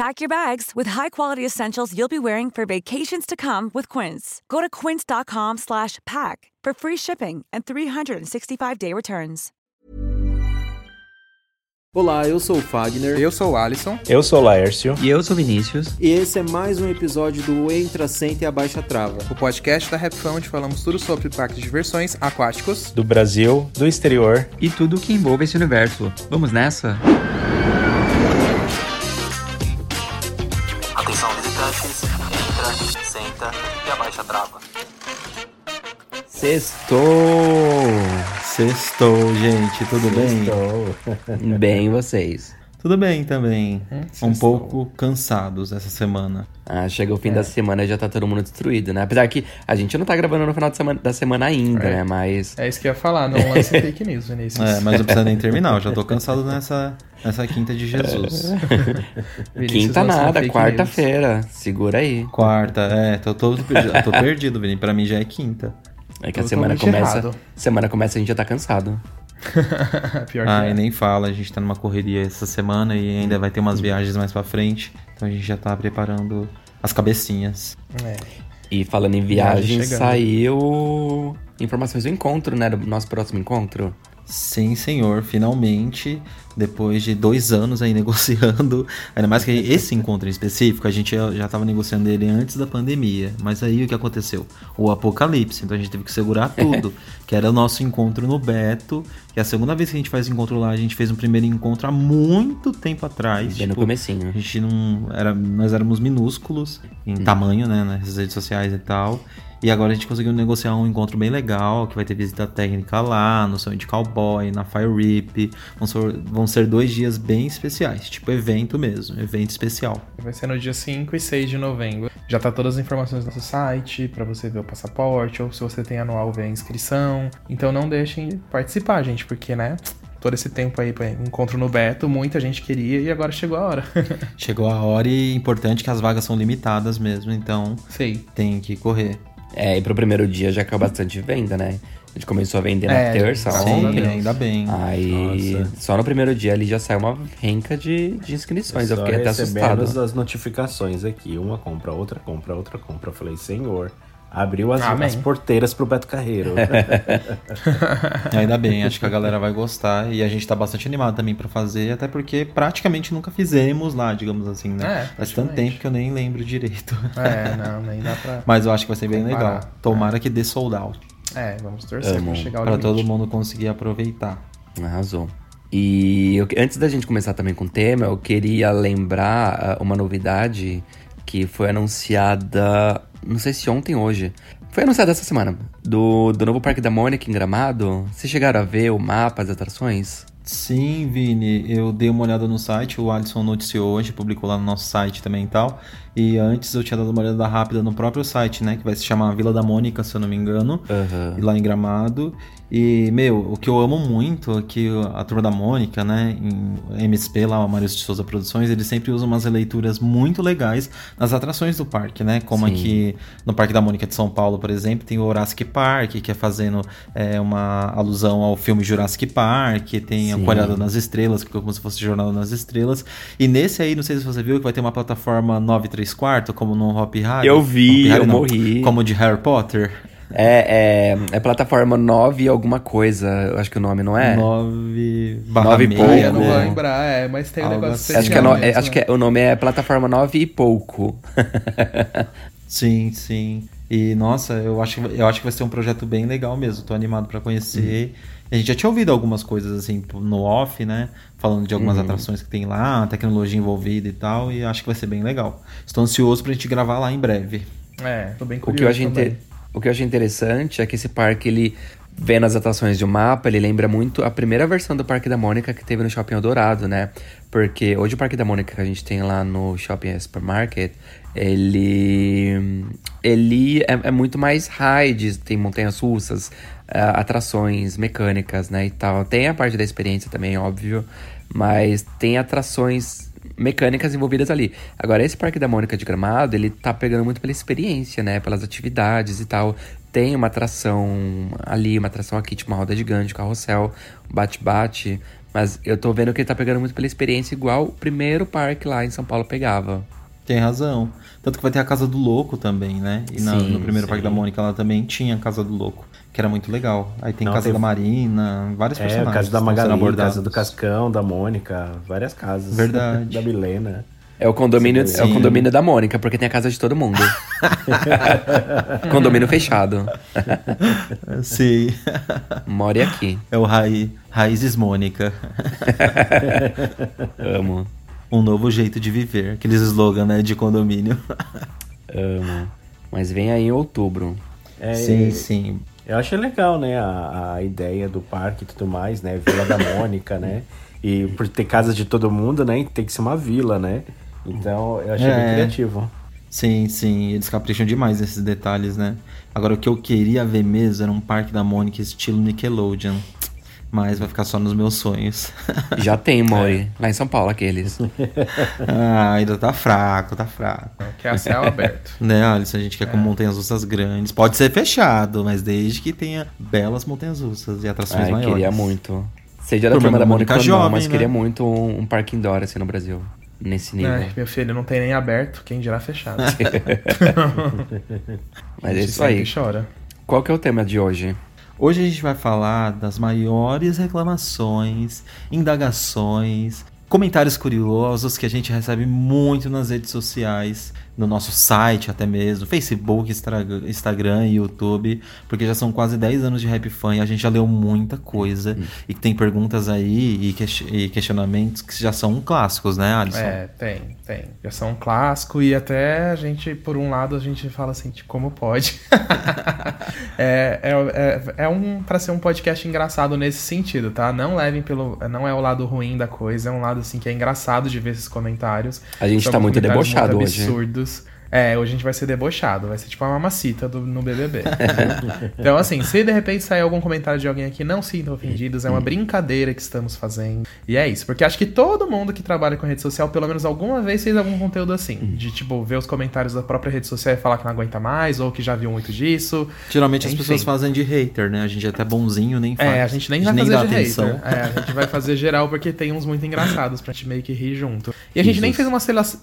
Pack your bags with high-quality essentials you'll be wearing for vacations to come with Quince. Go to quince.com/pack for free shipping and 365-day returns. Olá, eu sou o Fagner. Eu sou o Alisson. Eu sou o Laércio. E eu sou o Vinícius. E esse é mais um episódio do Entra, Senta e Abaixa Trava. O podcast da Rapfão onde falamos tudo sobre parques de diversões aquáticos. Do Brasil, do exterior. E tudo que envolve esse universo. Vamos nessa? Atenção Sextou! Sextou, gente, tudo bem? bem vocês. Tudo bem também. É, um pouco cansados essa semana. Ah, chega o fim é. da semana e já tá todo mundo destruído, né? Apesar que a gente não tá gravando no final semana, da semana ainda, é. né? Mas. É isso que eu ia falar, não lance fake news, Vinícius. É, mas não precisa nem terminar, eu já tô cansado nessa, nessa quinta de Jesus. quinta nada, quarta-feira. Segura aí. Quarta, é, tô todo perdido. tô perdido, Vini. Pra mim já é quinta. É que a semana começa. Errado. Semana começa a gente já tá cansado. Pior que ah, é. e nem fala, a gente tá numa correria essa semana e ainda vai ter umas viagens mais pra frente. Então a gente já tá preparando as cabecinhas. É. E falando em viagem, saiu informações do encontro, né? Do nosso próximo encontro. Sim, senhor, finalmente, depois de dois anos aí negociando, ainda mais que esse encontro em específico, a gente já estava negociando ele antes da pandemia, mas aí o que aconteceu? O apocalipse, então a gente teve que segurar tudo, que era o nosso encontro no Beto, que é a segunda vez que a gente faz encontro lá, a gente fez um primeiro encontro há muito tempo atrás. Bem tipo, no comecinho. A gente não, era, nós éramos minúsculos em hum. tamanho, né, nas redes sociais e tal, e agora a gente conseguiu negociar um encontro bem legal, que vai ter visita técnica lá, no Sonho de Cowboy, na Fire Rip. Vão ser, vão ser dois dias bem especiais, tipo evento mesmo, evento especial. Vai ser no dia 5 e 6 de novembro. Já tá todas as informações no nosso site, para você ver o passaporte, ou se você tem anual, ver a inscrição. Então não deixem de participar, gente, porque, né, todo esse tempo aí para encontro no Beto, muita gente queria e agora chegou a hora. chegou a hora e importante que as vagas são limitadas mesmo, então Sei. tem que correr. É, e pro primeiro dia já caiu bastante venda, né? A gente começou a vender é, na terça, sim, ontem. ainda bem. Aí, Nossa. só no primeiro dia ali já saiu uma renca de, de inscrições. Eu, eu fiquei até assustado. as notificações aqui. Uma compra, outra compra, outra compra. Eu falei, senhor, Abriu as, as porteiras pro Beto Carreiro. Ainda bem, acho que a galera vai gostar. E a gente tá bastante animado também para fazer, até porque praticamente nunca fizemos lá, digamos assim, né? É, Faz tanto tempo que eu nem lembro direito. É, não, nem dá pra. Mas eu acho que vai ser bem comparar. legal. Tomara é. que dê sold out. É, vamos torcer Amo. pra chegar ao Pra limite. todo mundo conseguir aproveitar. Arrasou. E eu, antes da gente começar também com o tema, eu queria lembrar uh, uma novidade que foi anunciada não sei se ontem ou hoje. Foi anunciado essa semana. Do, do novo Parque da Mônica em Gramado. Vocês chegaram a ver o mapa, as atrações? Sim, Vini, eu dei uma olhada no site, o Alisson noticiou hoje, publicou lá no nosso site também e tal. E antes eu tinha dado uma olhada rápida no próprio site, né? Que vai se chamar Vila da Mônica, se eu não me engano. Uhum. Lá em Gramado. E, meu, o que eu amo muito é que a Turma da Mônica, né, em MSP, lá, o Marius de Souza Produções, eles sempre usam umas releituras muito legais nas atrações do parque, né? Como Sim. aqui no Parque da Mônica de São Paulo, por exemplo, tem o Jurassic Park, que é fazendo é, uma alusão ao filme Jurassic Park, tem Sim. a Coalhada nas Estrelas, que é como se fosse Jornada nas Estrelas. E nesse aí, não sei se você viu, que vai ter uma plataforma 9 3 quarto, como no Hop Harry. Eu vi, Harry, eu não, morri. Como de Harry Potter. É, é, é plataforma 9 alguma coisa, eu acho que o nome não é? 9 barra 9 e pouco. Eu não vou lembrar, é, mas tem um negócio assim. acho que, é no, é, acho que é, o nome é plataforma 9 e pouco. sim, sim. E nossa, eu acho, eu acho que vai ser um projeto bem legal mesmo. Tô animado para conhecer. Uhum. A gente já tinha ouvido algumas coisas assim no off, né? Falando de algumas uhum. atrações que tem lá, tecnologia envolvida e tal. E acho que vai ser bem legal. Estou ansioso pra gente gravar lá em breve. É, tô bem curioso. O que eu achei também. O que eu achei interessante é que esse parque, ele vendo as atrações de um mapa, ele lembra muito a primeira versão do Parque da Mônica que teve no Shopping Eldorado, né? Porque hoje o Parque da Mônica que a gente tem lá no Shopping Supermarket, ele ele é, é muito mais rides, tem montanhas russas, atrações mecânicas, né, e tal. Tem a parte da experiência também, óbvio, mas tem atrações mecânicas envolvidas ali. Agora, esse Parque da Mônica de Gramado, ele tá pegando muito pela experiência, né? Pelas atividades e tal. Tem uma atração ali, uma atração aqui, tipo uma roda gigante, carrossel, bate-bate. Mas eu tô vendo que ele tá pegando muito pela experiência, igual o primeiro parque lá em São Paulo pegava. Tem razão. Tanto que vai ter a Casa do Louco também, né? E na, sim, no primeiro sim. Parque da Mônica lá também tinha a Casa do Louco que era muito legal. Aí tem Não, Casa teve... da Marina, vários é, personagens. Casa da Magali, Casa do Cascão, da Mônica, várias casas. Verdade. da Milena. É o condomínio, é o condomínio da Mônica, porque tem a casa de todo mundo. condomínio fechado. Sim. More aqui. É o Ra Raízes Mônica. Amo. Um novo jeito de viver. Aqueles slogan, né, de condomínio. Amo. Mas vem aí em outubro. É, sim, sim. Eu achei legal, né, a, a ideia do parque e tudo mais, né, Vila da Mônica, né, e por ter casa de todo mundo, né, tem que ser uma vila, né, então eu achei é. bem criativo. Sim, sim, eles capricham demais nesses detalhes, né. Agora, o que eu queria ver mesmo era um parque da Mônica estilo Nickelodeon mas vai ficar só nos meus sonhos. Já tem, Mori, é. lá em São Paulo, aqueles. ah, ainda tá fraco, tá fraco. Que é a céu aberto. né, Alisson, a gente quer é. com montanhas russas grandes. Pode ser fechado, mas desde que tenha belas montanhas russas e atrações Ai, maiores. queria muito. Seja da turma da Mônica jovem, não, mas né? queria muito um, um parque indoor assim no Brasil. Nesse nível. É, meu filho, não tem nem aberto, quem dirá fechado. mas é isso aí. chora. Qual que é o tema de hoje? Hoje a gente vai falar das maiores reclamações, indagações, comentários curiosos que a gente recebe muito nas redes sociais no nosso site até mesmo, Facebook, Instagram e YouTube, porque já são quase 10 anos de Rap Fan e a gente já leu muita coisa hum. e tem perguntas aí e, que e, questionamentos que já são clássicos, né, Alisson? É, tem, tem. Já são um clássico e até a gente, por um lado, a gente fala assim, tipo, como pode? é, é, é, é, um para ser um podcast engraçado nesse sentido, tá? Não levem pelo. Não é o lado ruim da coisa, é um lado assim que é engraçado de ver esses comentários. A gente tá muito debochado muito hoje. absurdos. É, hoje a gente vai ser debochado, vai ser tipo a mamacita do, no BBB. então, assim, se de repente sair algum comentário de alguém aqui, não sintam ofendidos, é uma brincadeira que estamos fazendo. E é isso, porque acho que todo mundo que trabalha com rede social, pelo menos alguma vez, fez algum conteúdo assim. De, tipo, ver os comentários da própria rede social e falar que não aguenta mais, ou que já viu muito disso. Geralmente Enfim. as pessoas fazem de hater, né? A gente é até bonzinho, nem faz. É, a gente nem a gente vai nem fazer de atenção. hater. É, a gente vai fazer geral, porque tem uns muito engraçados pra gente meio que rir junto. E a gente nem fez, uma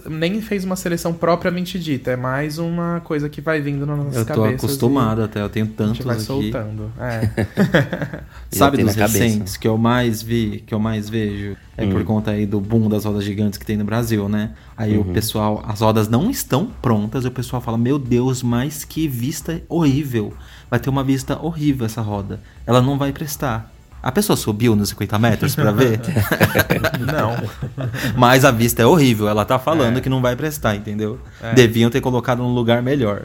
nem fez uma seleção propriamente dita é mais uma coisa que vai vindo nas nossas cabeças. Eu tô acostumado até, eu tenho tantos a gente vai aqui. soltando. É. Sabe dos recentes que eu mais vi, que eu mais vejo? É hum. por conta aí do boom das rodas gigantes que tem no Brasil, né? Aí uhum. o pessoal, as rodas não estão prontas, e o pessoal fala: Meu Deus, mas que vista horrível. Vai ter uma vista horrível essa roda. Ela não vai prestar. A pessoa subiu nos 50 metros para ver? não. Mas a vista é horrível. Ela tá falando é. que não vai prestar, entendeu? É. Deviam ter colocado num lugar melhor.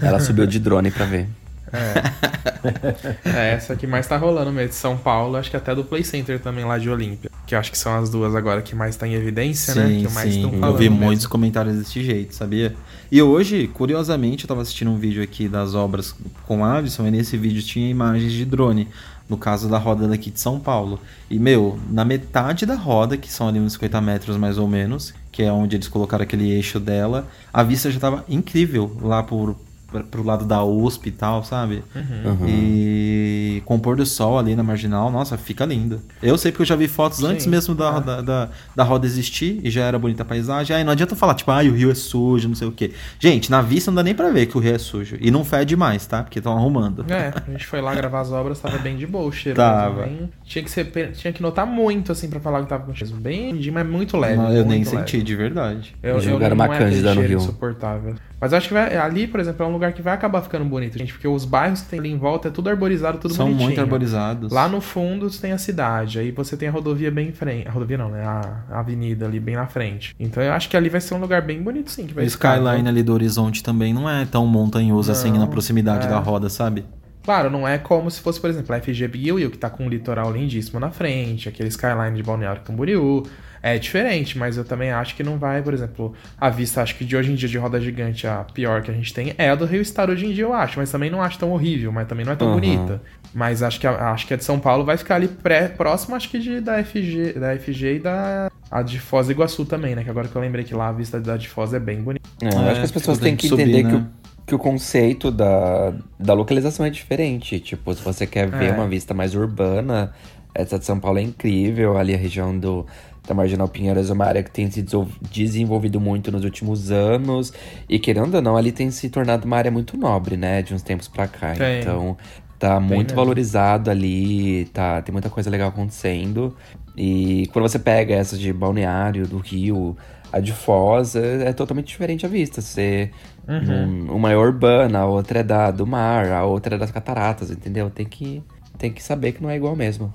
Ela subiu de drone para ver. É. é essa que mais tá rolando mesmo de São Paulo, acho que até do Play Center também lá de Olímpia. Que eu acho que são as duas agora que mais tá em evidência, né? Sim, Que mais sim. Eu vi mesmo. muitos comentários desse jeito, sabia? E hoje, curiosamente, eu tava assistindo um vídeo aqui das obras com Avison, e nesse vídeo tinha imagens de drone, no caso da roda daqui de São Paulo. E, meu, na metade da roda, que são ali uns 50 metros mais ou menos, que é onde eles colocaram aquele eixo dela, a vista já tava incrível lá por, pro lado da USP e tal, sabe? Uhum. E com o pôr do sol ali na marginal, nossa, fica lindo. Eu sei porque eu já vi fotos Sim. antes mesmo da, Ah. da, da, da roda existir e já era bonita a paisagem. Aí não adianta falar, tipo, ah, o rio é sujo, não sei o quê. Gente, na vista não dá nem pra ver que o rio é sujo. E não fede mais, tá? Porque estão arrumando. É, a gente foi lá gravar as obras, tava bem de boa o cheiro. Tava. bem- tinha, que ser, tinha que notar muito, assim, pra falar que tava com cheiro. Bem, mas muito leve. Não, eu nem muito senti, leve. de verdade. Eu, Jogaram não uma é cândida no rio. insuportável. Mas eu acho que vai- ali, por exemplo, é um lugar que vai acabar ficando bonito, gente, porque os bairros que tem ali em volta é tudo arborizado, tudo São bonitinho. muito arborizados. Lá no fundo você tem a cidade, aí você tem a rodovia bem em frente. A rodovia não, né? A, a avenida ali bem na frente. Então eu acho que ali vai ser um lugar bem bonito, sim. Que vai O ficar, skyline então- ali do horizonte também não é tão montanhoso assim Não, na proximidade é. da roda, sabe? Claro, não é como se fosse, por exemplo, a FG Bill, que tá com um litoral lindíssimo na frente, aquele skyline de Balneário Camboriú. É diferente, mas eu também acho que não vai, por exemplo, a vista, acho que de hoje em dia de roda gigante, a pior que a gente tem é a do Rio Star hoje em dia, eu acho, mas também não acho tão horrível, mas também não é tão Uhum. bonita. Mas acho que a, acho que a de São Paulo vai ficar ali pré, próximo, acho que de, da FG, da FG e da a de Foz do Iguaçu também, né? Que agora que eu lembrei que lá a vista da de Foz é bem bonita. É, eu É, acho que as pessoas tipo, têm tem que subir, entender que, né? o, que o conceito da, da localização é diferente. Tipo, se você quer ver É. uma vista mais urbana, essa de São Paulo é incrível. Ali a região do, da Marginal Pinheiros é uma área que tem se desenvol- desenvolvido muito nos últimos anos. E querendo ou não, ali tem se tornado uma área muito nobre, né? De uns tempos pra cá. Tem. Então, tá muito mesmo. valorizado ali, tá, tem muita coisa legal acontecendo. E quando você pega essa de Balneário, do Rio, a de Foz, é, é totalmente diferente a vista. Você, Uhum. um- uma é urbana, a outra é da, do mar, a outra é das cataratas, entendeu? Tem que, tem que saber que não é igual mesmo.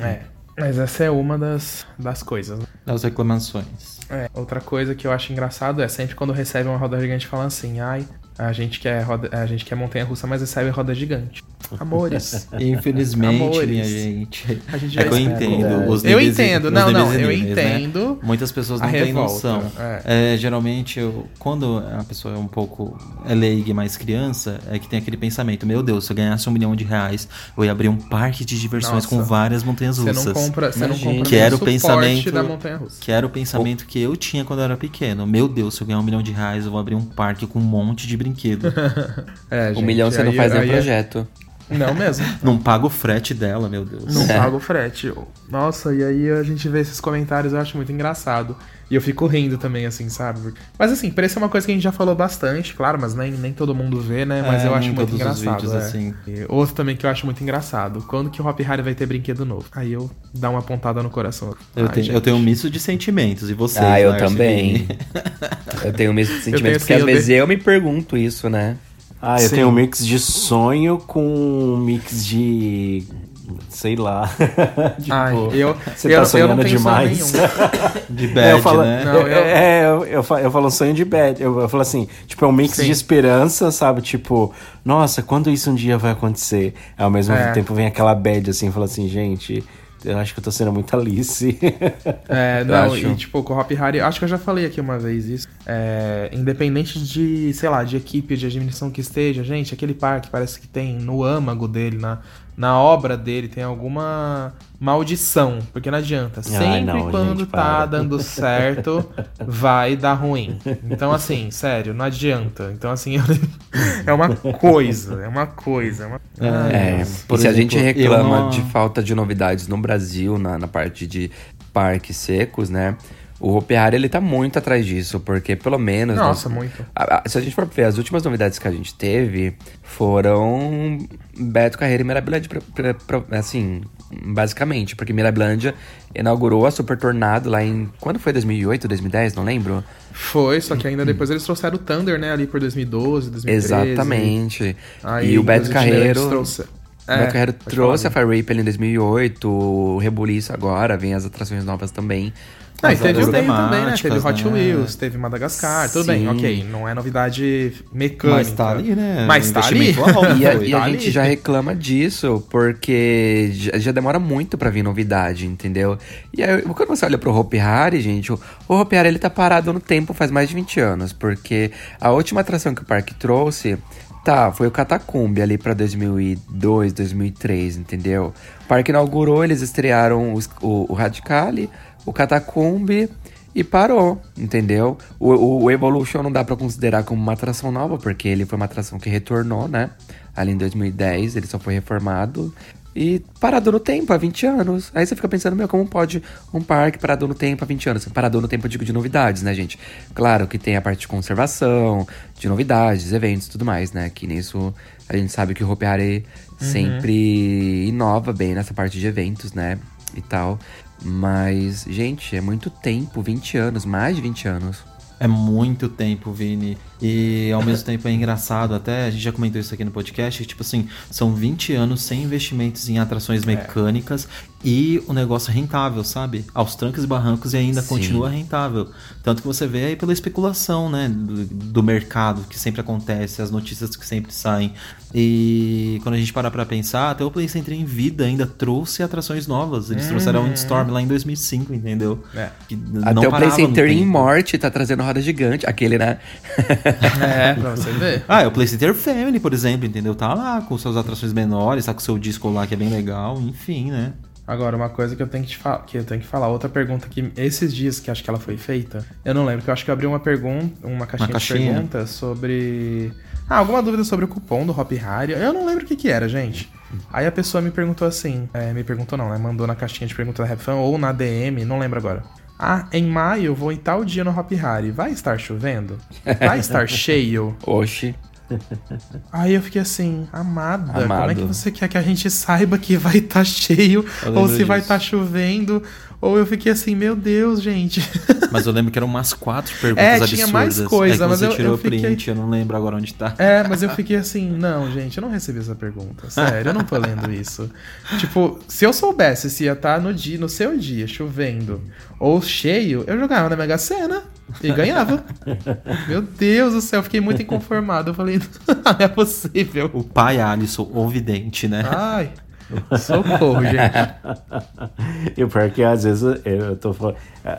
É. Mas essa é uma das, das coisas, né? Das reclamações. É, outra coisa que eu acho engraçado é sempre quando recebe uma roda gigante falando assim, ai, a gente quer roda, a gente quer montanha russa, mas recebe roda gigante. Amores. Infelizmente, Amores. minha gente. A gente É já que eu espera. entendo. Os Eu e- entendo, os não, não, eu níveis, né? entendo Muitas pessoas não têm revolta, noção. É, geralmente, eu, quando a pessoa é um pouco é leiga e mais criança, é que tem aquele pensamento: meu Deus, se eu ganhasse um milhão de reais, eu ia abrir um parque de diversões Nossa. com várias montanhas Você russas. não compra, você não compra Que era o pensamento da montanha russa. que era o pensamento que eu tinha quando eu era pequeno. Meu Deus, se eu ganhar um milhão de reais, eu vou abrir um parque com um monte de brinquedo. É, um gente, milhão você não aí- faz nem aí é- projeto. Não mesmo. não paga o frete dela, meu Deus. Não É. paga o frete. Nossa, e aí a gente vê esses comentários, eu acho muito engraçado. E eu fico rindo também, assim, sabe? Mas assim, preço é uma coisa que a gente já falou bastante, claro, mas nem, nem todo mundo vê, né? Mas É, eu acho muito engraçado. vídeos, é. assim. E outro também que eu acho muito engraçado. Quando que o Hop Harry vai ter brinquedo novo? Aí eu dá uma pontada no coração. Eu, Ai, tenho, eu tenho um misto de sentimentos. E vocês? ah, eu também. Eu tenho o mesmo sentimento, tenho, porque assim, às eu vezes de- eu me pergunto isso, né? Ah, eu Sim. tenho um mix de sonho com um mix de. Sei lá. tipo, Ai, eu, você eu, tá eu sonhando não tenho demais. De É, bad, eu falo, né? Não, eu- É, eu, eu, fa- eu falo um sonho de bad. Eu, eu falo assim, tipo, é um mix Sim. de esperança, sabe? Tipo, nossa, quando isso um dia vai acontecer? Ao mesmo É. tempo vem aquela bad assim, fala assim, gente, eu acho que eu tô sendo muito Alice. É, Eu não, acho. e tipo, com o Hop Harry, acho que eu já falei aqui uma vez isso. É, independente de, sei lá, de equipe de administração que esteja, gente, aquele parque parece que tem no âmago dele, na, na obra dele, tem alguma maldição. Porque não adianta. Sempre não, quando gente, tá para. dando certo, vai dar ruim. Então, assim, sério, não adianta. Então, assim, eu- é uma coisa, é uma coisa. É, uma... Ai, É. Por e se a exemplo, gente eu reclama não- de falta de novidades no Brasil, na, na parte de parques secos, né? O Hopi Hari, ele tá muito atrás disso, porque pelo menos... Nossa, nós- muito. a- a- se a gente for ver, as últimas novidades que a gente teve foram Beto Carreira e Mirabilândia, assim, basicamente. Porque Mirabilândia inaugurou a Super Tornado lá em... Quando foi? 2008, 2010? Não lembro. Foi, só que ainda depois eles trouxeram o Thunder, né, ali por 2012, 2013. Exatamente. Aí, e o Beto Carreiro... trouxe- O Beto Carreiro trouxe a Fire Ripple em 2008, o Rebuliço agora, vem as atrações novas também. Não, e teve o meio também, né? Teve Hot né? Wheels, teve Madagascar, tudo bem, Sim. ok. Não é novidade mecânica. Mas tá ali, né? Mas tá ali. E a, foi. e a Tá gente ali. já reclama disso, porque já, já demora muito pra vir novidade, entendeu? E aí, quando você olha pro Hopi Hari, gente, o, o Hopi Hari ele tá parado no tempo faz mais de 20 anos, porque a última atração que o parque trouxe, tá, foi o Catacumbi ali pra 2002, 2003, entendeu? O parque inaugurou, eles estrearam os- o, o Radicali, o Catacumbi e parou, entendeu? O, o- o Evolution não dá pra considerar como uma atração nova, porque ele foi uma atração que retornou, né? Ali em 2010, ele só foi reformado. E parado no tempo, há 20 anos. Aí você fica pensando, meu, como pode um parque parado no tempo há 20 anos? Parado no tempo, eu digo, de novidades, né, gente? Claro que tem a parte de conservação, de novidades, eventos e tudo mais, né? Que nisso a gente sabe que o Hopi Hari sempre inova bem nessa parte de eventos, né? E tal. Mas, gente, é muito tempo 20 anos, mais de 20 anos. É muito tempo, Vini. E ao mesmo tempo é engraçado, até a gente já comentou isso aqui no podcast, tipo assim, são 20 anos sem investimentos em atrações mecânicas e o negócio é rentável, sabe? Aos trancos e barrancos e ainda Sim. continua rentável. Tanto que você vê aí pela especulação, né, do, do mercado que sempre acontece, as notícias que sempre saem. E quando a gente parar pra pensar, até o Play Center em vida ainda trouxe atrações novas. Eles trouxeram a Windstorm lá em 2005, entendeu? É. Que Até não o Play Center em morte tá trazendo roda gigante. Aquele, né? É, pra você ver. Ah, é o PlayStation Family, por exemplo, entendeu? Tá lá com suas atrações menores, tá com seu disco lá que é bem legal, enfim, né? Agora, uma coisa que eu tenho que, te fa- que eu tenho que falar, outra pergunta que esses dias que acho que ela foi feita, eu não lembro, que eu acho que eu abri uma pergunta, uma caixinha, de caixinha. perguntas sobre. Ah, alguma dúvida sobre o cupom do Hop Harry. Eu não lembro o que que era, gente. Aí a pessoa me perguntou assim, é, me perguntou não, né? Mandou na caixinha de perguntas da RapFan ou na DM, não lembro agora. Ah, em maio eu vou em tal dia no Hop Harry. Vai estar chovendo? Vai estar cheio? Oxi. Aí eu fiquei assim, amada, como é Amado. que você quer que a gente saiba que vai estar cheio Eu ou se vai disso. estar chovendo? Ou eu fiquei assim, meu Deus, gente. Mas eu lembro que eram umas quatro perguntas É, absurdas. tinha mais coisa, é mas você eu- tirou eu o fiquei- print, eu não lembro agora onde tá. É, mas eu fiquei assim, não, gente, eu não recebi essa pergunta. Sério, eu não tô lendo isso. Tipo, se eu soubesse se ia estar no dia, no seu dia, chovendo ou cheio, eu jogava na Mega Sena e ganhava. Meu Deus do céu, eu fiquei muito inconformado. Eu falei, não é possível. O pai Alisson, o vidente, né? Ai, socorro, gente. E o pior é que às vezes eu, tô falando.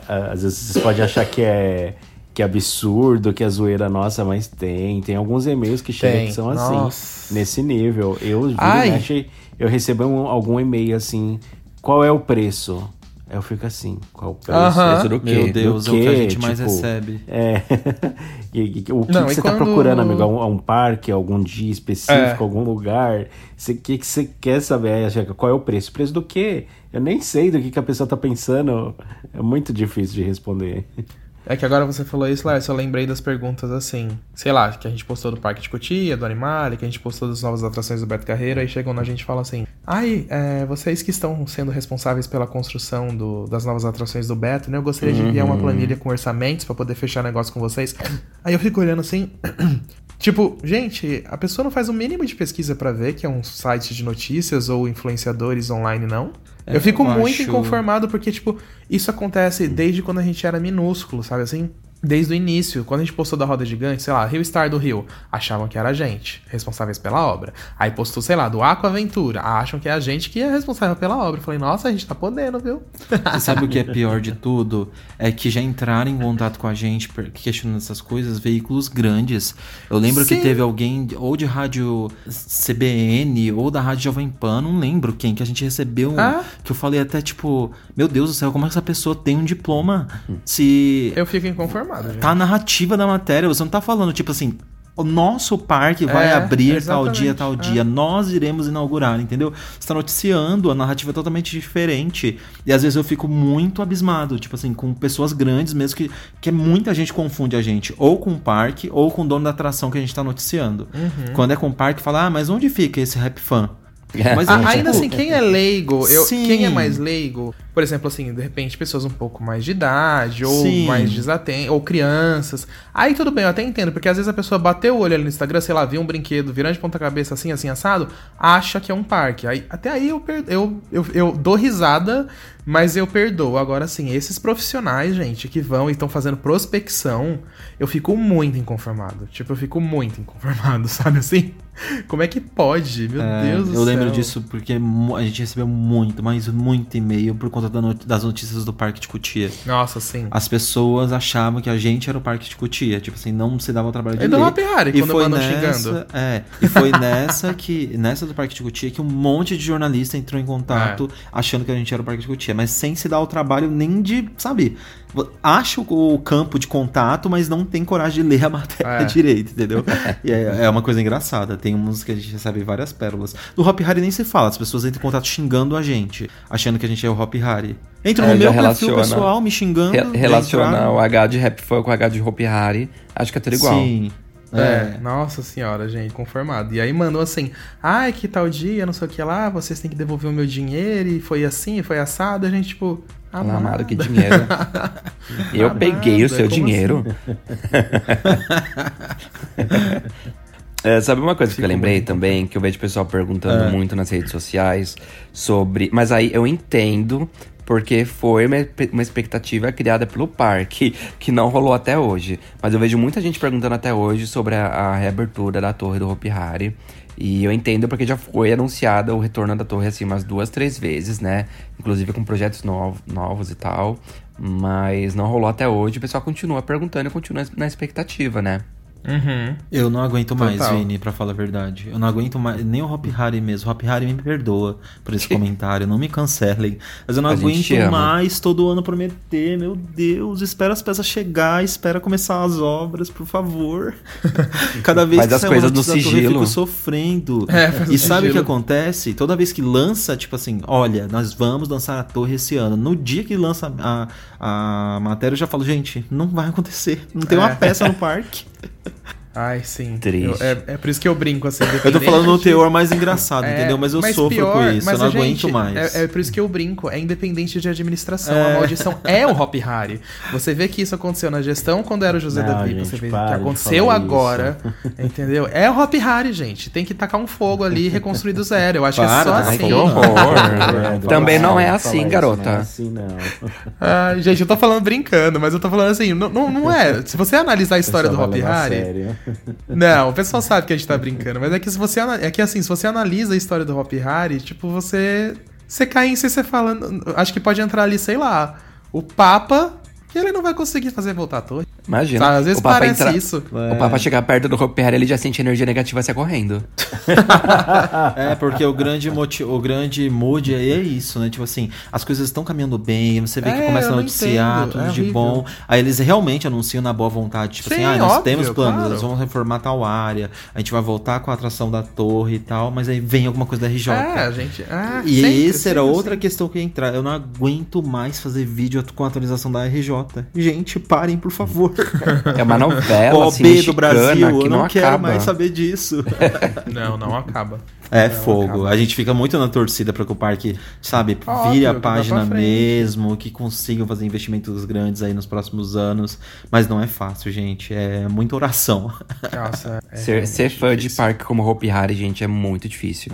Às vezes vocês podem achar que é. Que é absurdo, que é zoeira nossa, mas tem. Tem alguns e-mails que chegam Tem. que são assim, Nossa. nesse nível. Eu, e Ai. mexe, eu recebo um- algum e-mail assim, qual é o preço? Aí eu fico assim, qual é o preço? Quê? Meu Deus, Do é o que a gente mais Tipo, recebe. É. E- e- o que, Não, que você tá quando- procurando, amigo? Um, um parque, algum dia específico, É. algum lugar? O que, que você quer saber? Qual é o preço? Preço do quê? Eu nem sei do que, que a pessoa tá pensando. É muito difícil de responder. É que agora você falou isso, Lércio, eu lembrei das perguntas assim, sei lá, que a gente postou do Parque de Cotia, do Animal, que a gente postou das novas atrações do Beto Carreiro, aí chegam na gente e fala assim, ai, é, vocês que estão sendo responsáveis pela construção do- das novas atrações do Beto, né, eu gostaria de enviar uma planilha com orçamentos pra poder fechar negócio com vocês. Aí eu fico olhando assim, Tipo, gente, a pessoa não faz o mínimo de pesquisa pra ver que é um site de notícias ou influenciadores online, não. É, eu fico eu muito acho- inconformado porque, tipo, isso acontece desde quando a gente era minúsculo, sabe assim? Desde o início, quando a gente postou da Roda Gigante, sei lá, Rio Star do Rio, achavam que era a gente, responsáveis pela obra. Aí postou, sei lá, do Aqua Aventura, acham que é a gente que é responsável pela obra. Eu falei, nossa, a gente tá podendo, viu? Você sabe o que é pior de tudo? É que já entraram em contato com a gente questionando essas coisas, veículos grandes. Eu lembro que Sim. teve alguém, ou de rádio CBN, ou da rádio Jovem Pan, não lembro quem, que a gente recebeu. Ah. Que eu falei até, tipo, meu Deus do céu, como é que essa pessoa tem um diploma? Se Eu fico inconformado, gente. tá a narrativa da matéria, você não tá falando, tipo assim. O nosso parque vai É, abrir tal dia, exatamente, tal é. dia. Nós iremos inaugurar, entendeu? Você tá noticiando, a narrativa é totalmente diferente. E às vezes eu fico muito abismado, tipo assim, com pessoas grandes mesmo, que, que muita gente confunde a gente, ou com o parque, ou com o dono da atração que a gente tá noticiando. Uhum. Quando é com o parque, fala, ah, mas onde fica esse rap fan? Mas Ah, é, ainda tipo, assim, quem é leigo, eu, Sim. quem é mais leigo, por exemplo, assim, de repente, pessoas um pouco mais de idade, ou Sim. mais desatentas, ou crianças. Aí tudo bem, eu até entendo, porque às vezes a pessoa bateu o olho ali no Instagram, sei lá, viu um brinquedo virando de ponta cabeça assim, assim, assado, acha que é um parque. Aí, até aí eu, per- eu, eu, eu dou risada, mas eu perdoo. Agora, assim, esses profissionais, gente, que vão e estão fazendo prospecção, eu fico muito inconformado. Tipo, eu fico muito inconformado, sabe assim? Como é que pode? Meu É, Deus do eu lembro céu. disso porque a gente recebeu muito, mas muito e-mail por conta da not- das notícias do Parque de Cutia. Nossa, sim. As pessoas achavam que a gente era o Parque de Cutia, tipo assim, não se dava o trabalho de É Hari, e quando foi nessa, xingando. É, e foi nessa que nessa do Parque de Cutia que um monte de jornalista entrou em contato É. achando que a gente era o Parque de Cutia, mas sem se dar o trabalho nem de, sabe, acha o campo de contato, mas não tem coragem de ler a matéria É. direito, entendeu? e é, é uma coisa engraçada, tem uns que a gente recebe várias pérolas. Do Hop Hari nem se fala, as pessoas entram em contato xingando a gente, achando que a gente é o Hop Hari. Entram É, no meu perfil pessoal me xingando. Re- relaciona o H de Rap Fun com o H de Hopi Hari. Acho que é tudo igual. Sim. É, É. nossa senhora, gente, conformado. E aí mandou assim, ai, que tal dia, não sei o que lá, vocês têm que devolver o meu dinheiro, e foi assim, foi assado, a gente, tipo, Fala, amado, que dinheiro. Eu Amada, peguei o seu dinheiro. É, sabe uma coisa que eu lembrei também, que eu vejo o pessoal perguntando É. muito nas redes sociais sobre. Mas aí eu entendo, porque foi uma, uma expectativa criada pelo parque, que não rolou até hoje. Mas eu vejo muita gente perguntando até hoje sobre a, a reabertura da torre do Hopi Hari. E eu entendo porque já foi anunciado o retorno da torre assim umas duas, três vezes, né? Inclusive com projetos novos, e tal. Mas não rolou até hoje. O pessoal continua perguntando e continua na expectativa, né? Uhum. Eu não aguento mais, Total. Vini, pra falar a verdade. Eu não aguento mais, nem o Hop Hari mesmo. O Hop Hari me perdoa por esse comentário, não me cancelem. Mas eu não A aguento mais todo ano prometer, meu Deus. Espera as peças chegar, espera começar as obras, por favor. Cada vez Faz que as sai coisas da torre, eu fico sofrendo. É, e sabe o que acontece? Toda vez que lança, tipo assim, olha, nós vamos lançar a torre esse ano. No dia que lança a, a matéria, eu já falo, gente, não vai acontecer. Não tem uma É. peça no parque. あ! Ai, sim. Triste. Eu- é, é por isso que eu brinco, assim. Eu tô falando no teor mais engraçado, É, entendeu? Mas eu sofro pior- com isso, mas, eu não gente, aguento mais. É, é por isso que eu brinco, é independente de administração. É. A maldição é o Hop Hari. Você vê que isso aconteceu na gestão quando era o José Não, Davi, gente, você vê para que aconteceu agora, entendeu? É o Hop Hari, gente. Tem que tacar um fogo ali e reconstruir do zero. Eu acho que é Para, só Ai, assim. que horror. Também não é assim, isso, garota. Não é assim, não. Gente, eu tô falando brincando, mas eu tô falando assim, não, não, não é. Se você analisar a história do Hop Hari, sério. Não, o pessoal sabe que a gente tá brincando, mas é que se você é que assim, se você analisa a história do Hop Hari, tipo, você você cai em si você fala, acho que pode entrar ali, sei lá, o Papa, que ele não vai conseguir fazer voltar a torre. Imagina. Sabe, às vezes o Papa parece entra- isso. O Papa chegar perto do Hari, ele já sente energia negativa sair correndo. É, porque o grande motivo, o grande mood aí é isso, né? Tipo assim, as coisas estão caminhando bem, você vê que É, começa a noticiar entendo, tudo é de horrível. bom. Aí eles realmente anunciam na boa vontade, tipo Sim, assim, ah, nós óbvio, temos planos, claro. nós vamos reformar tal área, a gente vai voltar com a atração da torre e tal, mas aí vem alguma coisa da RJ. É, a gente. Ah, E sempre, essa era sempre outra assim. questão que ia entrar. Eu não aguento mais fazer vídeo com a atualização da RJ. Gente, parem, por favor. É uma novela, OB assim, do mexicana, Brasil, que eu não, não quero acaba. mais saber disso. Não, não acaba. É fogo. acaba. A gente fica muito na torcida para que o parque, sabe, Óbvio, vire a página mesmo, que consigam fazer investimentos grandes aí nos próximos anos. Mas não é fácil, gente. É muita oração. Nossa, é Ser, ser fã de parque como Hopi Hari, gente, é muito difícil.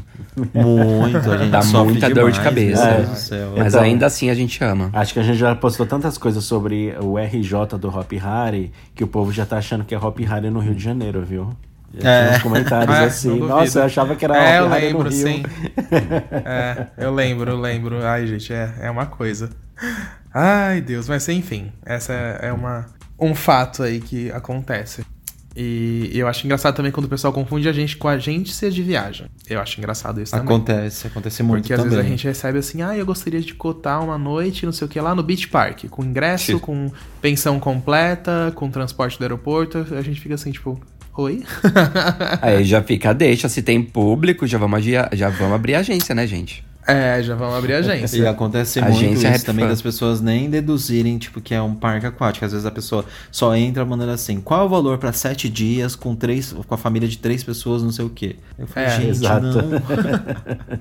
Muito. A gente Dá sofre muita dor demais, de cabeça. É. do céu. Mas Então- ainda assim a gente ama. Acho que a gente já postou tantas coisas sobre o RJ do Hop Hari que o povo já tá achando que é Hop Hari no Rio de Janeiro, viu? É. uns comentários É, assim. Nossa, eu achava que era É, eu lembro, Rio. sim. É, eu lembro, eu lembro. Ai, gente, é, é uma coisa. Ai, Deus, mas enfim, essa é uma, um fato aí que acontece. E eu acho engraçado também quando o pessoal confunde a gente com a agência de viagem. Eu acho engraçado isso também. Acontece, acontece muito Porque às também. vezes a gente recebe assim, ah, eu gostaria de cotar uma noite, não sei o que, lá no Beach Park, com ingresso, Sim. com pensão completa, com transporte do aeroporto. A gente fica assim, tipo, oi? Aí já fica, deixa, se tem público, já vamos, já vamos abrir a agência, né, gente? é, já vamos abrir a E agência. acontece Agência muito Rap isso também Fan. das pessoas nem deduzirem, tipo, que é um parque aquático. Às vezes a pessoa só entra mandando assim, qual é o valor pra sete dias com três, com a família de três pessoas, não sei o quê. Eu falei, É, gente, exato. não.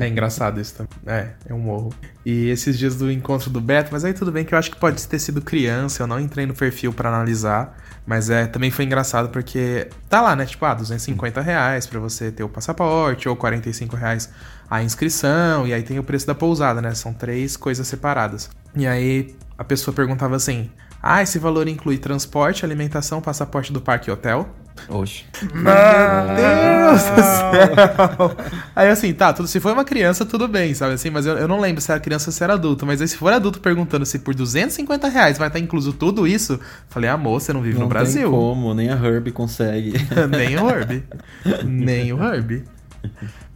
É engraçado isso também. É, é um morro. E esses dias do encontro do Beto, mas aí tudo bem que eu acho que pode ter sido criança, eu não entrei no perfil pra analisar. Mas é, também foi engraçado porque tá lá, né? Tipo, ah, 250 reais pra você ter o passaporte, ou 45 reais a inscrição, e aí tem o preço da pousada, né? São três coisas separadas. E aí a pessoa perguntava assim: Ah, esse valor inclui transporte, alimentação, passaporte do parque e hotel? Oxe. Meu Deus do céu! Aí assim, tá, tudo, se for uma criança, tudo bem, sabe assim? Mas eu, eu não lembro se era criança ou se era adulto. Mas aí se for adulto perguntando se por 250 reais vai estar incluso tudo isso, falei, amor, você não vive Não no Brasil. tem como, nem a Herbie consegue. Nem o Herb. Nem o Herb. O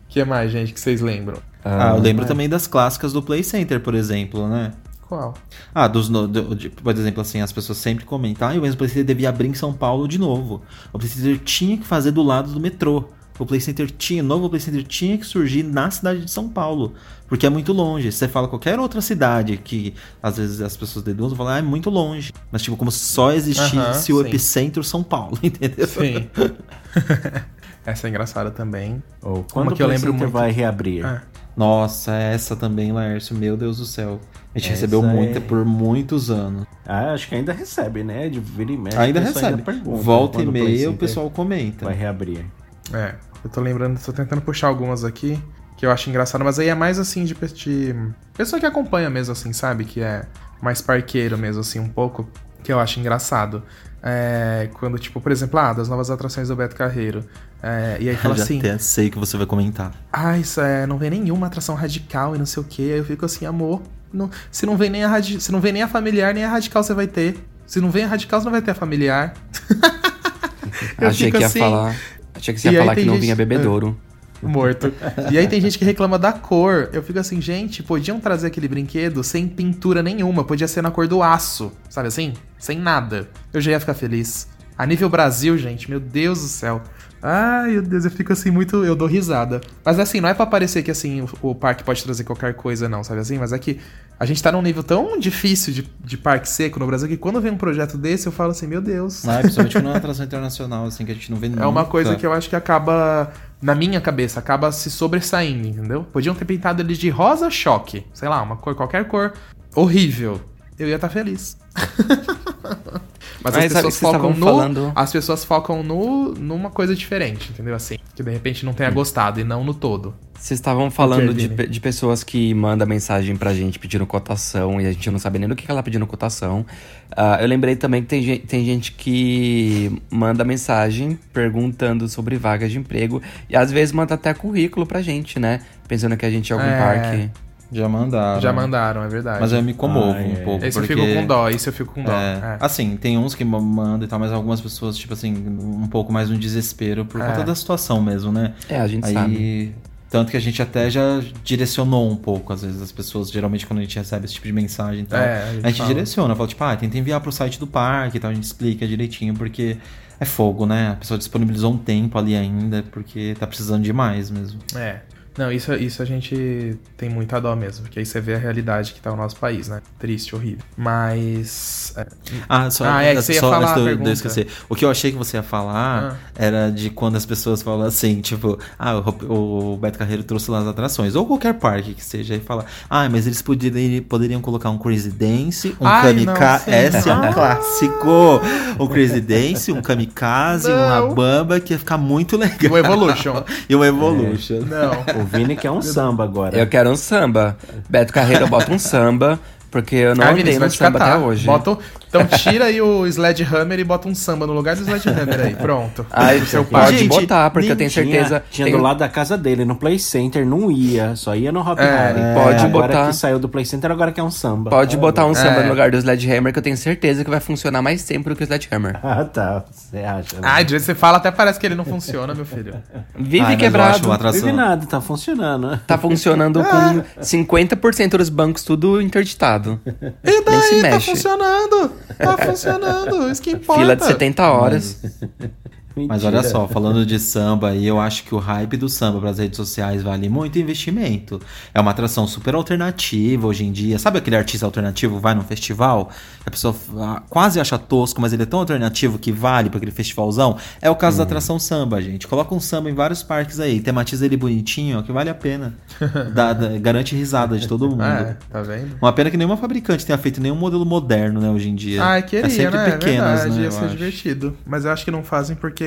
que mais, gente, que vocês lembram? Ah, eu lembro também das clássicas do Play Center, por exemplo, né? Qual? Ah, dos, do- de- por exemplo, assim, as pessoas sempre comentam, ah, o mesmo Play Center devia abrir em São Paulo de novo. O Play Center tinha que fazer do lado do metrô. O Play Center tinha, o novo Play Center tinha que surgir na cidade de São Paulo, porque é muito longe. Se você fala qualquer outra cidade que às vezes as pessoas deduzem, falam, ah, é muito longe. Mas tipo, como se só existisse Aham, o sim. epicentro São Paulo, entendeu? Sim. Essa é engraçada também. Ou quando Uma que eu o Play lembro Center muito. vai reabrir? Ah. Nossa, essa também, Laércio, meu Deus do céu. A gente Essa recebeu é- muita por muitos anos. Ah, acho que ainda recebe, né? De vira e mexe. Ainda recebe. pergunta Volta e meia o pessoal comenta. Vai reabrir. É, eu tô lembrando, tô tentando puxar algumas aqui que eu acho engraçado, mas aí é mais assim de, de pessoa que acompanha mesmo, assim, sabe? Que é mais parqueiro mesmo, assim, um pouco, que eu acho engraçado. É, quando, tipo, por exemplo, ah, das novas atrações do Beto Carreiro. É, e aí fala Já assim, até sei que você vai comentar. ah, isso é, não vem nenhuma atração radical e não sei o que. Aí eu fico assim, amor, não- se não vem nem a radi- se não vem nem a familiar, nem a radical você vai ter. Se não vem a radical, você não vai ter a familiar. Eu Achei fico que ia assim, falar. Achei que você ia falar que não gente- vinha bebedouro. morto. E aí tem gente que reclama da cor. Eu fico assim, gente, podiam trazer aquele brinquedo sem pintura nenhuma. Podia ser na cor do aço, sabe assim? Sem nada. Eu já ia ficar feliz. A nível Brasil, gente, meu Deus do céu. Ai, meu Deus, eu fico assim muito. Eu dou risada. Mas assim, não é pra parecer que assim o, o parque pode trazer qualquer coisa, não, sabe assim? Mas é que a gente tá num nível tão difícil de, de parque seco no Brasil que quando vem um projeto desse, eu falo assim, meu Deus. Ah, principalmente quando é uma atração internacional, assim, que a gente não vê É uma coisa que eu acho que acaba, na minha cabeça, acaba se sobressaindo, entendeu? Podiam ter pintado ele de rosa choque, sei lá, uma cor, qualquer cor horrível. Eu ia estar feliz. Mas Mas as pessoas focam no, falando- as pessoas focam no numa coisa diferente, entendeu? Assim, que de repente não tenha gostado e não no todo. Vocês estavam falando de, de pessoas que mandam mensagem pra gente pedindo cotação e a gente não sabe nem do que que ela pedindo cotação. Ah, eu lembrei também que tem gente, tem gente que manda mensagem perguntando sobre vagas de emprego e às vezes manda até currículo pra gente, né? Pensando que a gente é algum É. parque. Já mandaram. Já mandaram, é verdade. Mas eu me comovo Ah, um é. pouco. Esse porque... eu fico com dó, isso eu fico com dó. É, É. Assim, tem uns que mandam e tal, mas algumas pessoas, tipo assim, um pouco mais no desespero por É. conta da situação mesmo, né? É, a gente Aí, sabe. tanto que a gente até já direcionou um pouco, às vezes, as pessoas, geralmente quando a gente recebe esse tipo de mensagem e tal, É, a a gente gente, fala. direciona, fala, tipo, ah, tenta enviar pro site do parque e tal, a gente explica direitinho, porque é fogo, né? A pessoa disponibilizou um tempo ali ainda, porque tá precisando demais mesmo. É. Não, isso, isso a gente tem muita dó mesmo, porque aí você vê a realidade que tá o nosso país, né? Triste, horrível. Mas. é, Ah, só, Ah, é, que você ia só falar antes de eu- esquecer. O que eu achei que você ia falar era de quando as pessoas falam assim, tipo, ah, o, o Beto Carreiro trouxe lá as atrações, ou qualquer parque que seja, e fala, ah, mas eles poderiam, poderiam colocar um Crazy Dance, um Ai, Kamikaze, é um clássico, um Crazy Dance, um Kamikaze, um Não. Rabamba, que ia ficar muito legal. O Evolution. e um Evolution. Não. O Vini quer um samba agora. Eu quero um samba. Beto Carreiro bota um samba, porque eu não Ah, andei no te samba catar. até hoje. Bota Então tira aí o Sledgehammer e bota um samba no lugar do Sledgehammer aí. Pronto. Ai, O seu pode Gente, botar, porque eu tenho Tinha, certeza. tinha tenho- do lado da casa dele, no Play Center, não ia, só ia no Hop É, Harry. pode agora botar. que saiu do Play Center, agora quer um samba. Pode botar um samba É. no lugar do Sledgehammer, que eu tenho certeza que vai funcionar mais tempo do que o Sledgehammer. Ah, tá. Você acha? né? Ai, de jeito que você fala, até parece que ele não funciona, meu filho. Vive Ai, quebrado. acho uma atração- Vive nada, tá funcionando. Tá funcionando com 50% dos bancos tudo interditado. E Nem se daí, tá funcionando. Tá funcionando. Isso que importa. Fila de 70 horas. Mas olha só, falando de samba aí, eu acho que o hype do samba para as redes sociais vale muito investimento. É uma atração super alternativa hoje em dia. Sabe aquele artista alternativo vai num festival? A pessoa ah, quase acha tosco, mas ele é tão alternativo que vale para aquele festivalzão. É o caso da atração samba, gente. Coloca um samba em vários parques aí, tematiza ele bonitinho, ó, que vale a pena. Dá- dá- garante risada de todo mundo. É, tá vendo? Uma pena que nenhuma fabricante tenha feito nenhum modelo moderno, né, hoje em dia. Ah, queria, é sempre né? pequenas, é verdade, né? ia ser acho. divertido. Mas eu acho que não fazem porque.